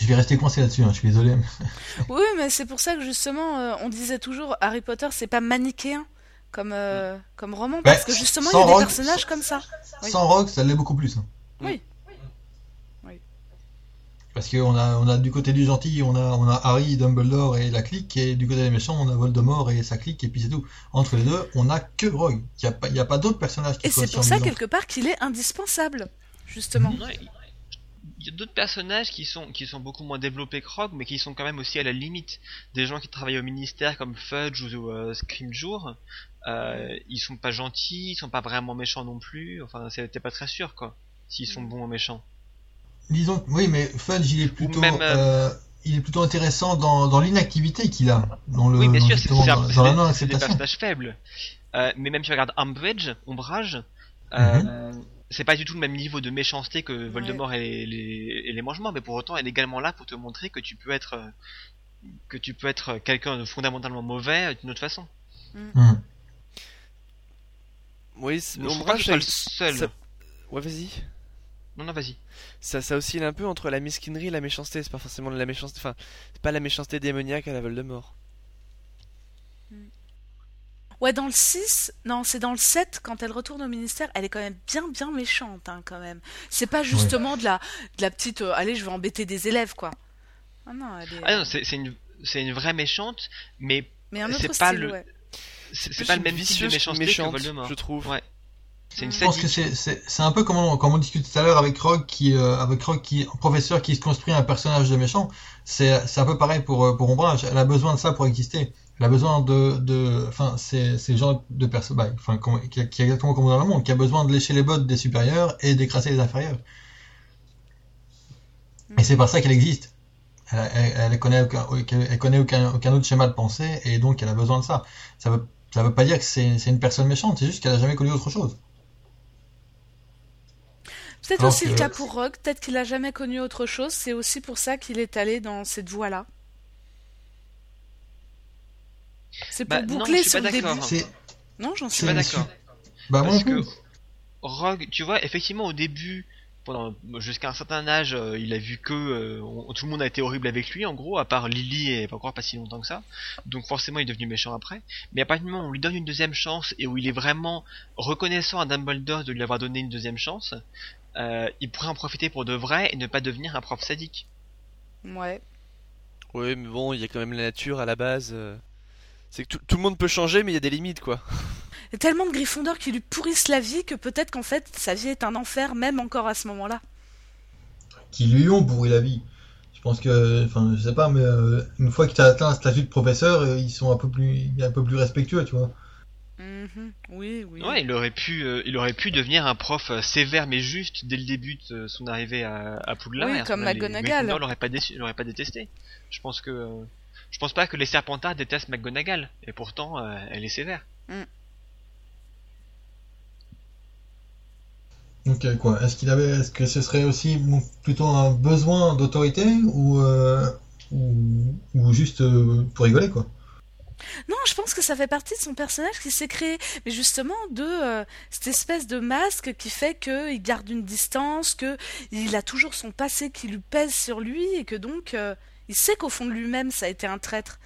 Je vais rester coincé là-dessus, hein, je suis désolé. Oui, mais c'est pour ça que justement, euh, on disait toujours Harry Potter, c'est pas manichéen comme, euh, comme roman, Bah, parce que justement, il y a des Rogue, personnages sans- comme ça. Oui. Sans Rogue, ça l'est beaucoup plus. hein. Oui. Parce qu'on a, on a du côté du gentil, on a, on a Harry, Dumbledore et la clique, et du côté des méchants, on a Voldemort et sa clique, et puis c'est tout. Entre les deux, on a que Rogue. Il n'y a pas, il y a pas d'autres personnages qui Et c'est pour ça, quelque part, qu'il est indispensable, justement. Ouais, Il y a d'autres personnages qui sont, qui sont beaucoup moins développés que Rogue, mais qui sont quand même aussi à la limite. Des gens qui travaillent au ministère comme Fudge ou euh, Scrimgeour, euh, ils sont pas gentils, ils sont pas vraiment méchants non plus. Enfin, c'est- t'es pas très sûr quoi, s'ils sont bons ou méchants. Disons, oui, mais Fudge, il est plutôt, même, euh, euh, il est plutôt intéressant dans, dans l'inactivité qu'il a, dans le, oui, bien sûr, c'est des- des personnages faibles. Euh, mais même si tu regardes Umbridge, Ombrage. C'est pas du tout le même niveau de méchanceté que Voldemort et, les, et les mangements, mais pour autant, elle est également là pour te montrer que tu peux être, euh, que tu peux être quelqu'un de fondamentalement mauvais d'une autre façon. Mhm. Oui, c'est- le ça- seul. ça- Ouais, vas-y. Non, non, vas-y. Ça, ça oscille un peu entre la mesquinerie et la méchanceté. C'est pas forcément de la méchanceté. Enfin, c'est pas la méchanceté démoniaque à la Voldemort. Ouais, dans le 6, non, c'est dans le 7, quand elle retourne au ministère, elle est quand même bien, bien méchante, hein, quand même. C'est pas justement de la, de la petite, euh, allez, je vais embêter des élèves, quoi. Ah non, elle est... Ah non, c'est c'est une, c'est une vraie méchante, mais mais un c'est autre pas style, le- ouais. c'est c'est pas le même type de méchanceté méchante, que Voldemort. je trouve. Ouais. C'est une Je Je pense que c'est, c'est, c'est un peu comme on, comme on discutait tout à l'heure avec Rogue, qui, euh, avec Rogue, qui, un professeur qui se construit un personnage de méchant. C'est, c'est un peu pareil pour, euh, pour Ombrage. Elle a besoin de ça pour exister. Elle a besoin de, de, enfin, c'est, le genre de personne, bah, enfin, qui, exactement comme dans le monde, qui a besoin de lécher les bottes des supérieurs et d'écraser les inférieurs. Et c'est par ça qu'elle existe. Elle, elle, elle connaît aucun, elle connaît aucun, aucun autre schéma de pensée et donc elle a besoin de ça. Ça veut, ça veut pas dire que c'est, c'est une personne méchante, c'est juste qu'elle a jamais connu autre chose. Peut-être aussi le cas pour Rogue, peut-être qu'il a jamais connu autre chose, c'est aussi pour ça qu'il est allé dans cette voie-là. C'est pour Bah, non, boucler je suis sur pas le début. Non, j'en Je suis pas d'accord. Bah, moi Parce non que. Rogue, tu vois, effectivement, au début, pendant jusqu'à un certain âge, euh, il a vu que euh, on- tout le monde a été horrible avec lui, en gros, à part Lily et pas encore pas si longtemps que ça. Donc forcément, il est devenu méchant après. Mais à partir du moment où on lui donne une deuxième chance et où il est vraiment reconnaissant à Dumbledore de lui avoir donné une deuxième chance, euh, il pourrait en profiter pour de vrai et ne pas devenir un prof sadique. Ouais. Oui, mais bon, il y a quand même la nature à la base. C'est que tout, tout le monde peut changer, mais il y a des limites, quoi. Il y a tellement de Gryffondor qui lui pourrissent la vie que peut-être qu'en fait sa vie est un enfer même encore à ce moment-là. Qui lui ont pourri la vie. Je pense que, enfin, je sais pas, mais euh, une fois que tu as atteint un statut de professeur, euh, ils sont un peu plus, un peu plus respectueux, tu vois. Mhm. Oui, oui. Ouais, il aurait pu, euh, il aurait pu devenir un prof euh, sévère mais juste dès le début de son arrivée à, à Poudlard. Oui, comme McGonagall. L'aurait pas déçu, l'aurait pas détesté. Je pense que, euh, je pense pas que les Serpentards détestent McGonagall, et pourtant euh, elle est sévère. Donc euh, quoi, est-ce qu'il avait, est-ce que ce serait aussi bon, plutôt un besoin d'autorité ou, euh, ou, ou juste euh, pour rigoler quoi? Non, je pense que ça fait partie de son personnage qui s'est créé, mais justement de euh, cette espèce de masque qui fait qu'il garde une distance, que il a toujours son passé qui lui pèse sur lui et que donc euh, il sait qu'au fond de lui-même ça a été un traître.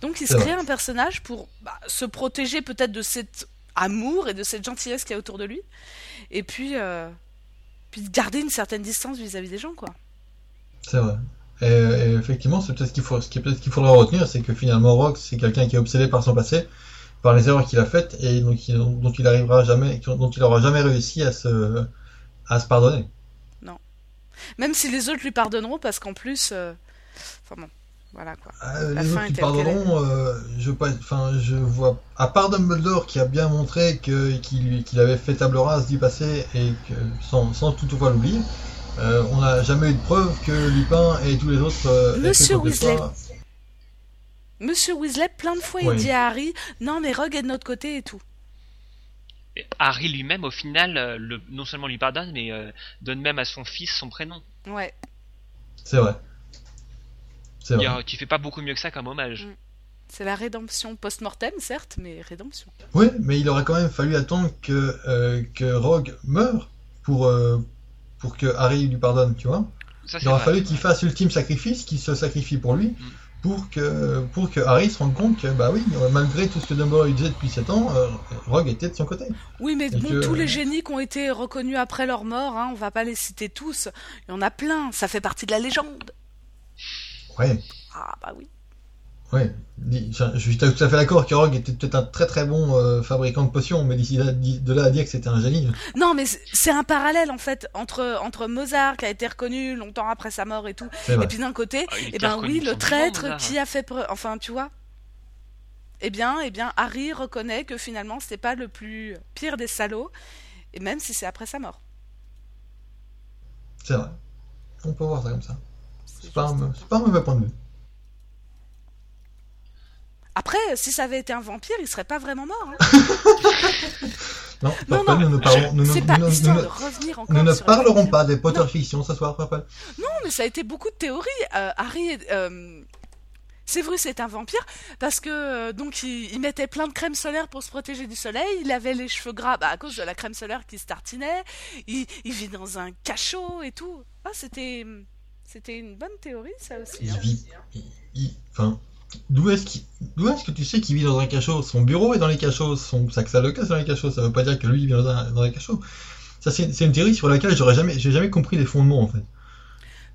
Donc il se crée un personnage pour bah, se protéger peut-être de cet amour et de cette gentillesse qu'il y a autour de lui, et puis euh, puis de garder une certaine distance vis-à-vis des gens quoi. C'est vrai. Et, et effectivement, c'est peut-être ce qu'il faut, ce qui peut-être qu'il faudra retenir, c'est que finalement Rogue, c'est quelqu'un qui est obsédé par son passé, par les erreurs qu'il a faites et donc il- dont il arrivera jamais, dont il aura jamais réussi à se, à se pardonner. Même si les autres lui pardonneront parce qu'en plus, euh, enfin bon, voilà quoi. Euh, La les fin autres qui pardonneront, euh, je pas, enfin, je vois, à part Dumbledore qui a bien montré que qu'il qu'il avait fait table rase du passé et que sans, sans toutefois l'oublier, euh, on n'a jamais eu de preuve que Lupin et tous les autres. euh, Monsieur Weasley. Monsieur Weasley, plein de fois, Ouais. il dit à Harry Non, mais Rogue est de notre côté et tout. Harry lui-même, au final, euh, le, non seulement lui pardonne, mais euh, donne même à son fils son prénom. Ouais. C'est vrai. Vrai. tu fais pas beaucoup mieux que ça comme hommage. Mm. C'est la rédemption post-mortem, certes, mais rédemption. Oui, mais il aurait quand même fallu attendre que, euh, que Rogue meure pour, euh, pour que Harry lui pardonne, tu vois. Ça, Il c'est aura vrai. fallu qu'il fasse l'ultime sacrifice, qu'il se sacrifie pour lui, Mm. pour que, pour que Harry se rende compte que, bah oui, malgré tout ce que Dumbledore lui disait depuis 7 ans, euh, Rogue était de son côté. Oui, mais Et bon, que- tous les génies qui ont été reconnus après leur mort, hein, on va pas les citer tous. Il y en a plein, ça fait partie de la légende. Ouais, Ah bah oui. ouais. Je suis tout à fait d'accord que Rogue était peut-être un très très bon euh, fabricant de potions, mais d'ici là, de là à dire que c'était un génie. Non, mais c'est- un parallèle en fait entre entre Mozart qui a été reconnu longtemps après sa mort et tout, et puis d'un côté, Ah, il eh ben oui, le traître qui a fait preuve, enfin tu vois. Eh bien, eh bien, Harry reconnaît que finalement c'était pas le plus pire des salauds, et même si c'est après sa mort. C'est vrai. On peut voir ça comme ça. C'est C'est pas, c'est pas un mauvais point de vue. Après, si ça avait été un vampire, il serait pas vraiment mort. hein. Non, Non, non, nous ne parlons, nous, c'est nous- pas nous- histoire de revenir encore nous ne la parlerons pas des Potter fiction ce soir, Purple. Non, mais ça a été beaucoup de théories. Euh, Harry, euh, Séverus est un vampire parce que euh, donc il, il mettait plein de crème solaire pour se protéger du soleil. Il avait les cheveux gras bah, à cause de la crème solaire qui se tartinait. Il, il vit dans un cachot et tout. Ah, c'était c'était une bonne théorie ça aussi. Il hein. vit. il- Enfin, d'où est-ce d'où est-ce que tu sais qu'il vit dans un cachot? Son bureau est dans les cachots, son sac à est dans les cachots. Ça veut pas dire que lui il vit dans un, dans un cachot. Ça, c'est une théorie sur laquelle j'aurais jamais, j'ai jamais compris les fondements en fait.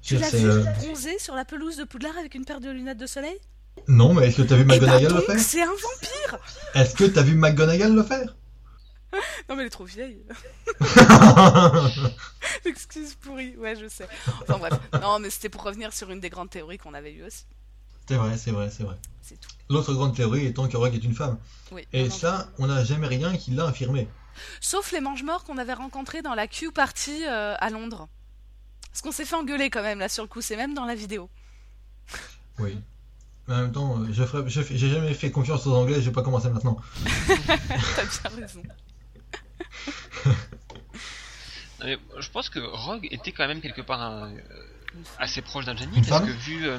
Tu l'as vu euh, bronzer sur la pelouse de Poudlard avec une paire de lunettes de soleil? Non, mais est-ce que t'as vu Eh ben McGonagall le faire? c'est un vampire Est-ce que t'as vu McGonagall le faire? Non mais elle est trop vieille. Excuse pourrie, ouais je sais. Enfin bref, non mais c'était pour revenir sur une des grandes théories qu'on avait eues aussi. C'est vrai, c'est vrai, c'est vrai. C'est tout. L'autre grande théorie étant que Rogue est une femme. Oui. Et ça, on n'a jamais rien qui l'a affirmé. Sauf les mange-morts qu'on avait rencontrés dans la Q party euh, à Londres. Parce qu'on s'est fait engueuler quand même là sur le coup, c'est même dans la vidéo. Oui. Mais en même temps, euh, je ferai- je j'ai jamais fait confiance aux Anglais, je vais pas commencer maintenant. T'as bien raison. Mais je pense que Rogue était quand même quelque part un- euh, assez proche d'un génie parce que vu euh,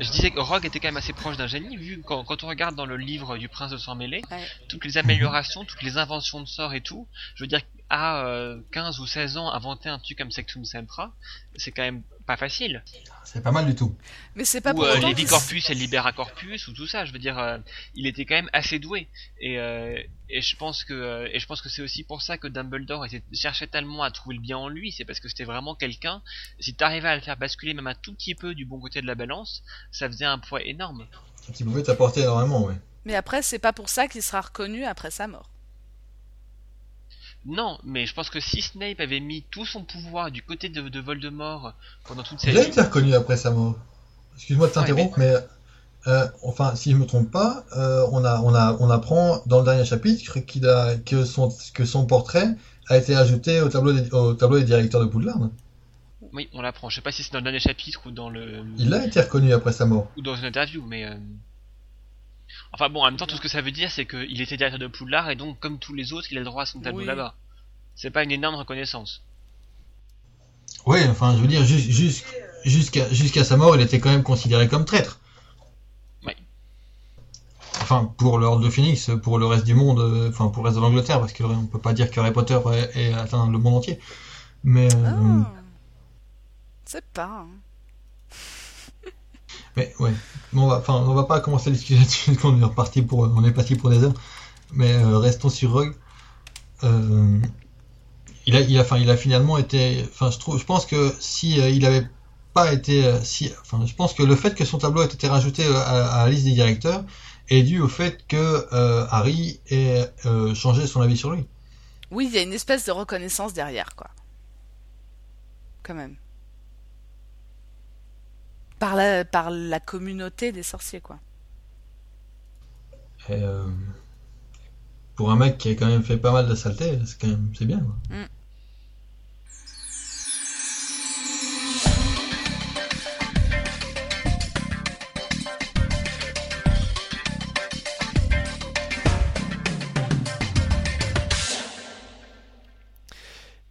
je disais que Rogue était quand même assez proche d'un génie vu quand, quand on regarde dans le livre du prince de sang mêlé Ouais. toutes les améliorations toutes les inventions de sorts et tout je veux dire à euh, 15 ou 16 ans inventer un truc comme Sectum Sempra c'est quand même pas facile C'est pas mal du tout. Mais c'est pas ou pour euh, qu'il- Corpus et Libera Corpus ou tout ça je veux dire euh, il était quand même assez doué et, euh, et je pense que euh, et je pense que c'est aussi pour ça que Dumbledore était, cherchait tellement à trouver le bien en lui c'est parce que c'était vraiment quelqu'un si t'arrivais à le faire basculer même un tout petit peu du bon côté de la balance ça faisait un poids énorme Qui pouvait t'apporter énormément, oui. Mais après, c'est pas pour ça qu'il sera reconnu après sa mort. Non mais je pense que si Snape avait mis tout son pouvoir du côté de, de Voldemort pendant toute sa Il a vie été reconnu après sa mort. Excuse-moi de t'interrompre, mais euh, enfin, si je me trompe pas, euh, on a, on a, on apprend dans le dernier chapitre qu'il a, que son, que son portrait a été ajouté au tableau des, au tableau des directeurs de Poudlard. oui on l'apprend je sais pas si c'est dans le dernier chapitre ou dans le Il a été reconnu après sa mort. ou dans une interview, mais euh, enfin bon, en même temps, tout ce que ça veut dire, c'est qu'il était directeur de Poudlard et donc, comme tous les autres, il a le droit à son tableau Oui. là-bas. C'est pas une énorme reconnaissance. Oui, enfin, je veux dire, jus- jus- jusqu'à jusqu'à sa mort, il était quand même considéré comme traître. Oui. Enfin, pour l'ordre de Phoenix, pour le reste du monde, euh, enfin pour le reste de l'Angleterre, parce qu'on peut pas dire que Harry Potter ait, ait atteint le monde entier. Mais, euh, Ah. C'est pas. hein. Mais ouais, on va, enfin, on va pas commencer à discuter là-dessus, est reparti pour, on est parti pour des heures. Mais euh, restons sur Rogue. Euh, il a, il a, enfin, il a finalement été, enfin, je trouve, je pense que si euh, il avait pas été, si, enfin, je pense que le fait que son tableau ait été rajouté à, à la liste des directeurs est dû au fait que Harry ait changé son avis sur lui. Oui, il y a une espèce de reconnaissance derrière, quoi. Quand même. Par la, par la communauté des sorciers, quoi. Et, euh, pour un mec qui a quand même fait pas mal de saletés, c'est quand même, c'est bien. quoi.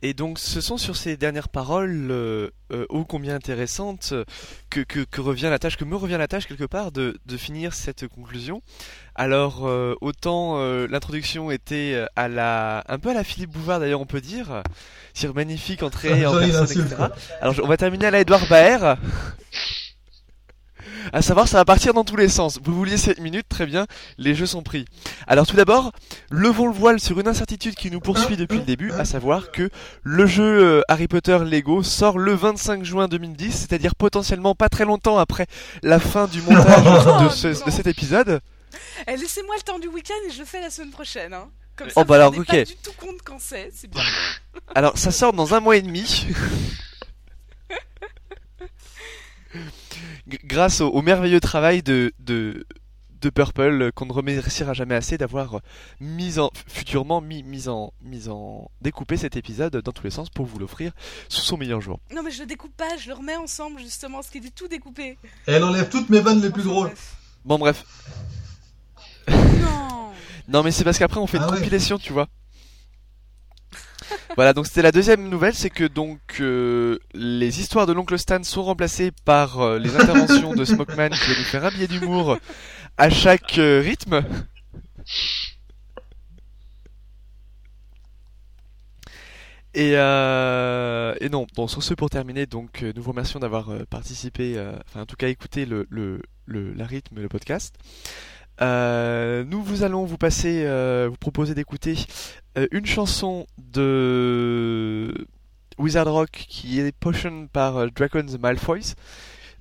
Et donc, ce sont sur ces dernières paroles, euh, euh, ô combien intéressantes, que, que, que revient la tâche, que me revient la tâche quelque part de, de finir cette conclusion. Alors, euh, autant euh, l'introduction était euh, à la, un peu à la Philippe Bouvard d'ailleurs, on peut dire, sur magnifique entrée en Jolie personne, etc. Alors, on va terminer à la Edouard Baer. À savoir, ça va partir dans tous les sens. Vous vouliez 7 minutes, très bien, les jeux sont pris. Alors tout d'abord, levons le voile sur une incertitude qui nous poursuit depuis le début, à savoir que le jeu euh, Harry Potter Lego sort le 25 juin 2010, c'est-à-dire potentiellement pas très longtemps après la fin du montage de, ce- de cet épisode. Eh, Laissez-moi le temps du week-end et je le fais la semaine prochaine. Hein. Comme ça, Oh, vous bah alors, rendez pas ok. du tout compte quand c'est, c'est bien. Alors ça sort dans un mois et demi. Grâce au, au merveilleux travail de, de, de Purple euh, qu'on ne remerciera jamais assez d'avoir mis en futurement mis, mis en mis en découpé cet épisode dans tous les sens pour vous l'offrir sous son meilleur jour. Non mais je le découpe pas, je le remets ensemble justement, ce qui était tout découpé. Et elle enlève toutes mes vannes les plus drôles. bref. Bon bref, Non non mais c'est parce qu'après on fait Ah une ouais. compilation, tu vois. Voilà, donc c'était la deuxième nouvelle, c'est que donc euh, les histoires de l'oncle Stan sont remplacées par euh, les interventions de Smokeman qui va nous faire un billet d'humour à chaque euh, rythme. Et, et non, bon, sur ce pour terminer, donc nous vous remercions d'avoir participé, enfin en tout cas écouté le, le, le, la rythme, le podcast. Euh, nous vous allons vous passer, euh, vous proposer d'écouter euh, une chanson de Wizard Rock qui est Potion par euh, Dragon the Malfoys.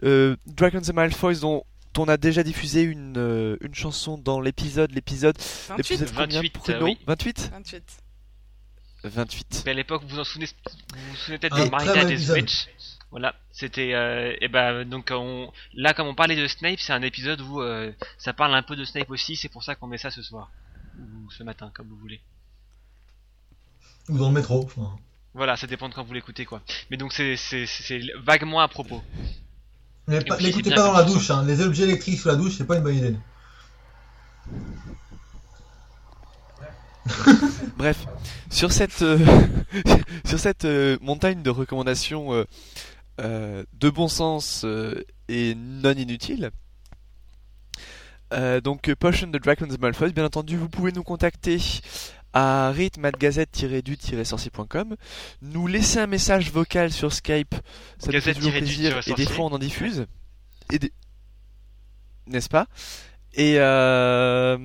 Euh, Dragon the Malfoys dont on a déjà diffusé une, euh, une chanson dans l'épisode, l'épisode, 28 l'épisode combien, 28, Pruno euh, oui. 28 28. 28. Mais à l'époque, vous vous en souvenez, vous vous souvenez peut-être Un de Marina des. Switch? Voilà, c'était euh, et ben donc on là comme on parlait de Snape, c'est un épisode où euh, ça parle un peu de Snape aussi, c'est pour ça qu'on met ça ce soir ou ce matin comme vous voulez. Ou dans le métro. enfin. Voilà, ça dépend de quand vous l'écoutez quoi. Mais donc c'est c'est c'est vaguement à propos. Mais Et pas- dans la douche, hein. les objets électriques sous la douche, c'est pas une bonne idée. Bref, sur cette, euh, sur cette euh, montagne de recommandations euh, euh, de bon sens euh, et non inutiles, euh, donc euh, Potion de Dragon's Malfoy, bien entendu, vous pouvez nous contacter à rythme@gazette-du-sorcier.com, nous laisser un message vocal sur Skype, ça nous fait toujours plaisir, et des fois on en diffuse, et des... n'est-ce pas? Et, euh,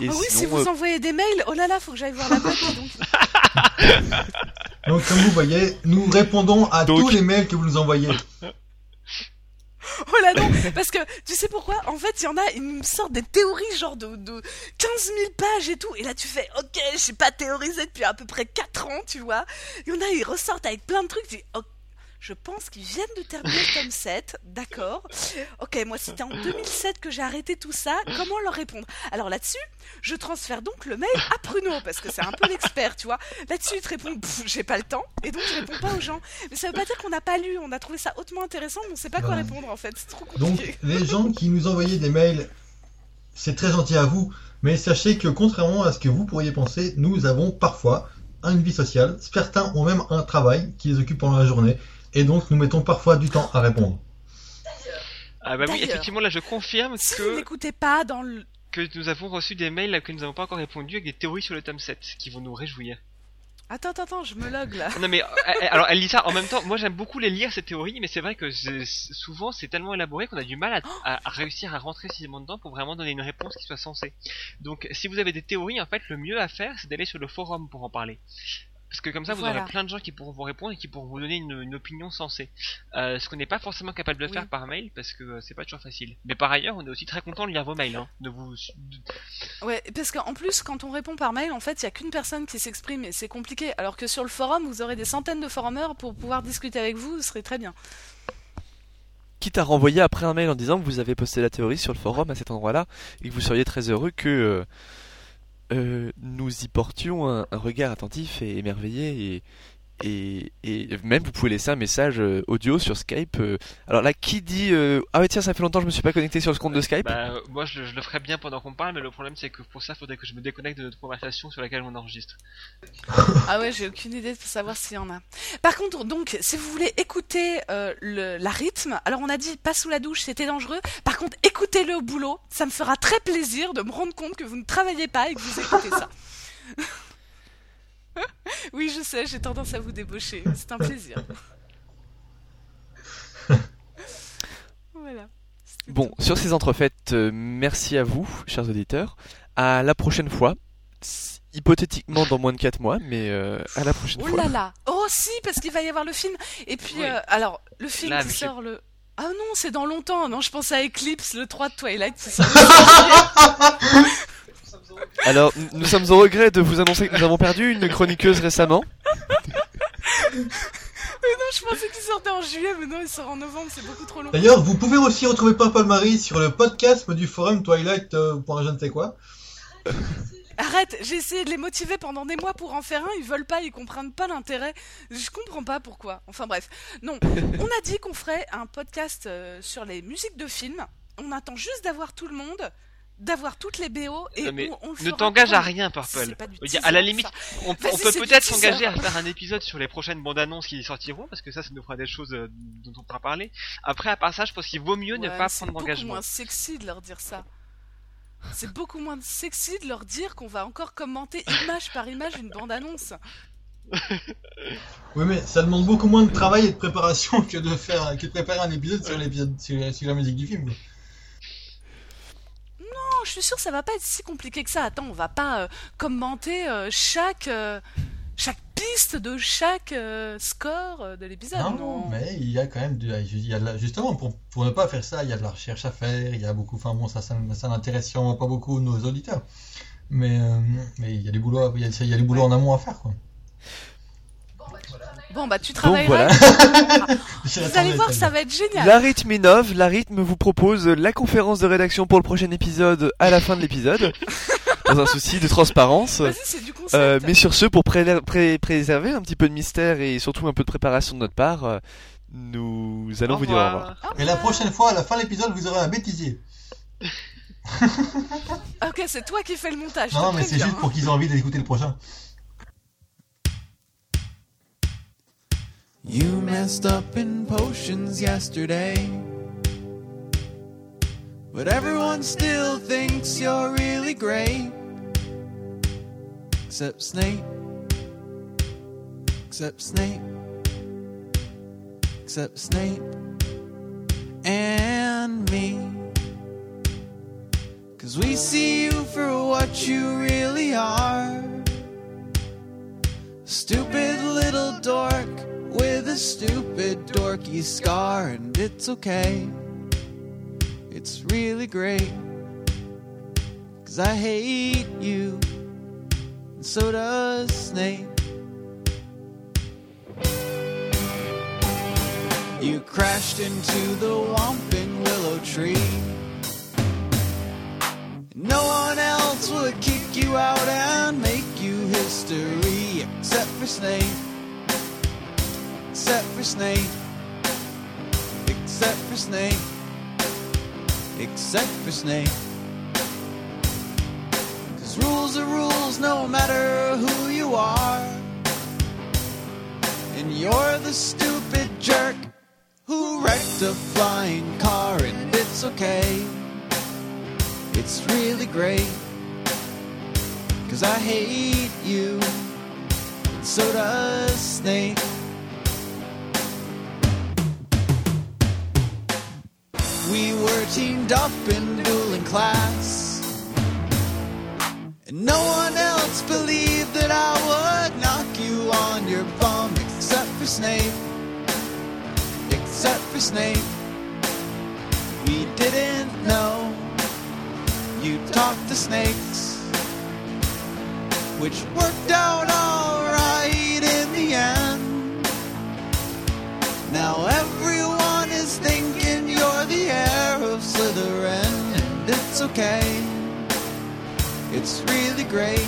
et Ah oui, si vous euh, envoyez des mails, oh là là, faut que j'aille voir la boîte. donc. Donc comme vous voyez, nous répondons à Donc- tous les mails que vous nous envoyez. Oh là non, parce que tu sais pourquoi? En fait, il y en a, ils me sortent des théories genre de, de 15 000 pages et tout. Et là, tu fais, ok, j'ai pas théorisé depuis à peu près 4 ans, tu vois. Il y en a, ils ressortent avec plein de trucs. Tu dis, ok, je pense qu'ils viennent de terminer le tome 7, d'accord. Ok, moi, c'était en 2007 que j'ai arrêté tout ça. Comment leur répondre? Alors là-dessus, je transfère donc le mail à Pruno, parce que c'est un peu l'expert, tu vois. Là-dessus, il te répond, j'ai pas le temps, et donc je réponds pas aux gens. Mais ça veut pas dire qu'on n'a pas lu, on a trouvé ça hautement intéressant, mais on sait pas quoi répondre en fait, c'est trop Donc compliqué. les gens qui nous envoyaient des mails, c'est très gentil à vous, mais sachez que contrairement à ce que vous pourriez penser, nous avons parfois une vie sociale, certains ont même un travail qui les occupe pendant la journée, et donc nous mettons parfois du temps à répondre. Ah bah oui, effectivement là je confirme Si vous que n'écoutez pas dans le... que nous avons reçu des mails là, que nous n'avons pas encore répondu avec des théories sur le tome 7 qui vont nous réjouir. Attends, attends, attends, je me log là. Non mais euh, euh, alors elle lit ça en même temps. Moi j'aime beaucoup les lire ces théories, mais c'est vrai que souvent c'est tellement élaboré qu'on a du mal à, à- à réussir à rentrer suffisamment dedans pour vraiment donner une réponse qui soit sensée. Donc si vous avez des théories, en fait le mieux à faire c'est d'aller sur le forum pour en parler. Parce que comme ça vous Voilà. aurez plein de gens qui pourront vous répondre et qui pourront vous donner une, une opinion sensée. Euh, ce qu'on n'est pas forcément capable de Oui. faire par mail parce que euh, c'est pas toujours facile. Mais par ailleurs on est aussi très content de lire vos mails. Hein, de vous Ouais, parce qu'en plus, quand on répond par mail, en fait, il y a qu'une personne qui s'exprime et c'est compliqué. Alors que sur le forum, vous aurez des centaines de forumers pour pouvoir discuter avec vous, ce serait très bien. quitte à renvoyer après un mail en disant que vous avez posté la théorie sur le forum à cet endroit-là et que vous seriez très heureux que euh, nous y portions un, un regard attentif et émerveillé et, et, et même vous pouvez laisser un message euh, audio sur Skype. euh. Alors là, qui dit euh, ah ouais tiens ça fait longtemps que je me suis pas connecté sur ce compte de Skype. Bah, moi je, je le ferais bien pendant qu'on parle, mais le problème c'est que pour ça, faudrait que je me déconnecte de notre conversation sur laquelle on enregistre. Ah ouais, j'ai aucune idée pour savoir s'il y en a. Par contre, donc, si vous voulez écouter euh, le, la rythme, alors on a dit pas sous la douche, c'était dangereux. Par contre, écoutez-le au boulot, ça me fera très plaisir de me rendre compte que vous ne travaillez pas et que vous écoutez ça. oui, je sais, j'ai tendance à vous débaucher. C'est un plaisir. voilà. Bon, tout. sur ces entrefaites, euh, merci à vous, chers auditeurs. À la prochaine fois. Hypothétiquement dans moins de 4 mois, mais euh, à la prochaine Oh fois. là là Oh si, parce qu'il va y avoir le film. Et puis, Oui. euh, alors, le film Là, qui sort le... Ah non, c'est dans longtemps. Non, je pensais à Eclipse, le 3 de Twilight. Alors, nous sommes au regret de vous annoncer que nous avons perdu une chroniqueuse récemment. non, je pensais qu'il sortait en juillet, mais non, il sort en novembre, c'est beaucoup trop long. D'ailleurs, vous pouvez aussi retrouver Purple Marie sur le podcast du forum Twilight. euh, pour je ne sais quoi. Arrête, j'ai essayé de les motiver pendant des mois pour en faire un, ils veulent pas, ils comprennent pas l'intérêt. Je comprends pas pourquoi. Enfin bref. Non, on a dit qu'on ferait un podcast euh, sur les musiques de films. On attend juste d'avoir tout le monde, d'avoir toutes les BO et Non, mais on, on le Ne t'engage à rien, Purple. C'est pas du À la limite, on, peut c'est peut-être s'engager à faire un épisode sur les prochaines bandes annonces qui sortiront, parce que ça, ça nous fera des choses euh, dont on pourra parler. Après, à part ça, je pense qu'il vaut mieux ne pas mais c'est prendre beaucoup d'engagement. moins sexy de leur dire ça. C'est beaucoup moins sexy de leur dire qu'on va encore commenter image par image une bande-annonce. Oui, mais ça demande beaucoup moins de travail et de préparation que de faire, que de préparer un épisode sur, sur la musique du film. Je suis sûre que ça va pas être si compliqué que ça. Attends, on va pas euh, commenter euh, chaque euh, chaque piste de chaque score de l'épisode. non, Non, mais il y a quand même de, il y a de la- justement pour, pour ne pas faire ça, il y a de la recherche à faire, il y a beaucoup, enfin bon, ça, ça, ça n'intéresse sûrement pas beaucoup nos auditeurs. Mais, mais il y a du boulot, à- il y a, il y a du boulot en amont à faire, quoi. Bon bah tu voilà. Vous allez voir, ça va être génial. La rythme innove, la rythme vous propose la conférence de rédaction pour le prochain épisode à la fin de l'épisode, dans un souci de transparence. Vas-y, c'est du concept. Euh, mais sur ce, pour pré- pré- préserver un petit peu de mystère et surtout un peu de préparation de notre part, euh, nous allons Au vous dire au revoir. Et la prochaine fois, à la fin de l'épisode, vous aurez un bêtisier. Ok, c'est toi qui fais le montage. je Non, mais c'est juste pour qu'ils aient envie d'écouter le prochain. You messed up in potions yesterday. But everyone still thinks you're really great. Except Snape. Except Snape. Except Snape. And me. Cause we see you for what you really are. Stupid little dork a stupid dorky scar, and it's okay. It's really great. Cause I hate you, and so does Snape. You crashed into the Whomping Willow Tree. No one else would kick you out and make you history except for Snape. Except for Snape. Except for Snape. Except for Snape. Cause rules are rules no matter who you are. And you're the stupid jerk who wrecked a flying car, and it's okay. It's really great. Cause I hate you. And so does Snape. Teamed up in dueling class. And no one else believed that I would knock you on your bum except for Snape. Except for Snape. We didn't know you talked to snakes, which worked out alright in the end. Now everyone it's okay. It's really great.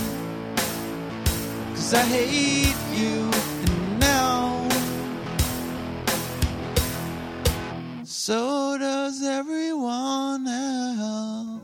Cause I hate you and now. So does everyone else.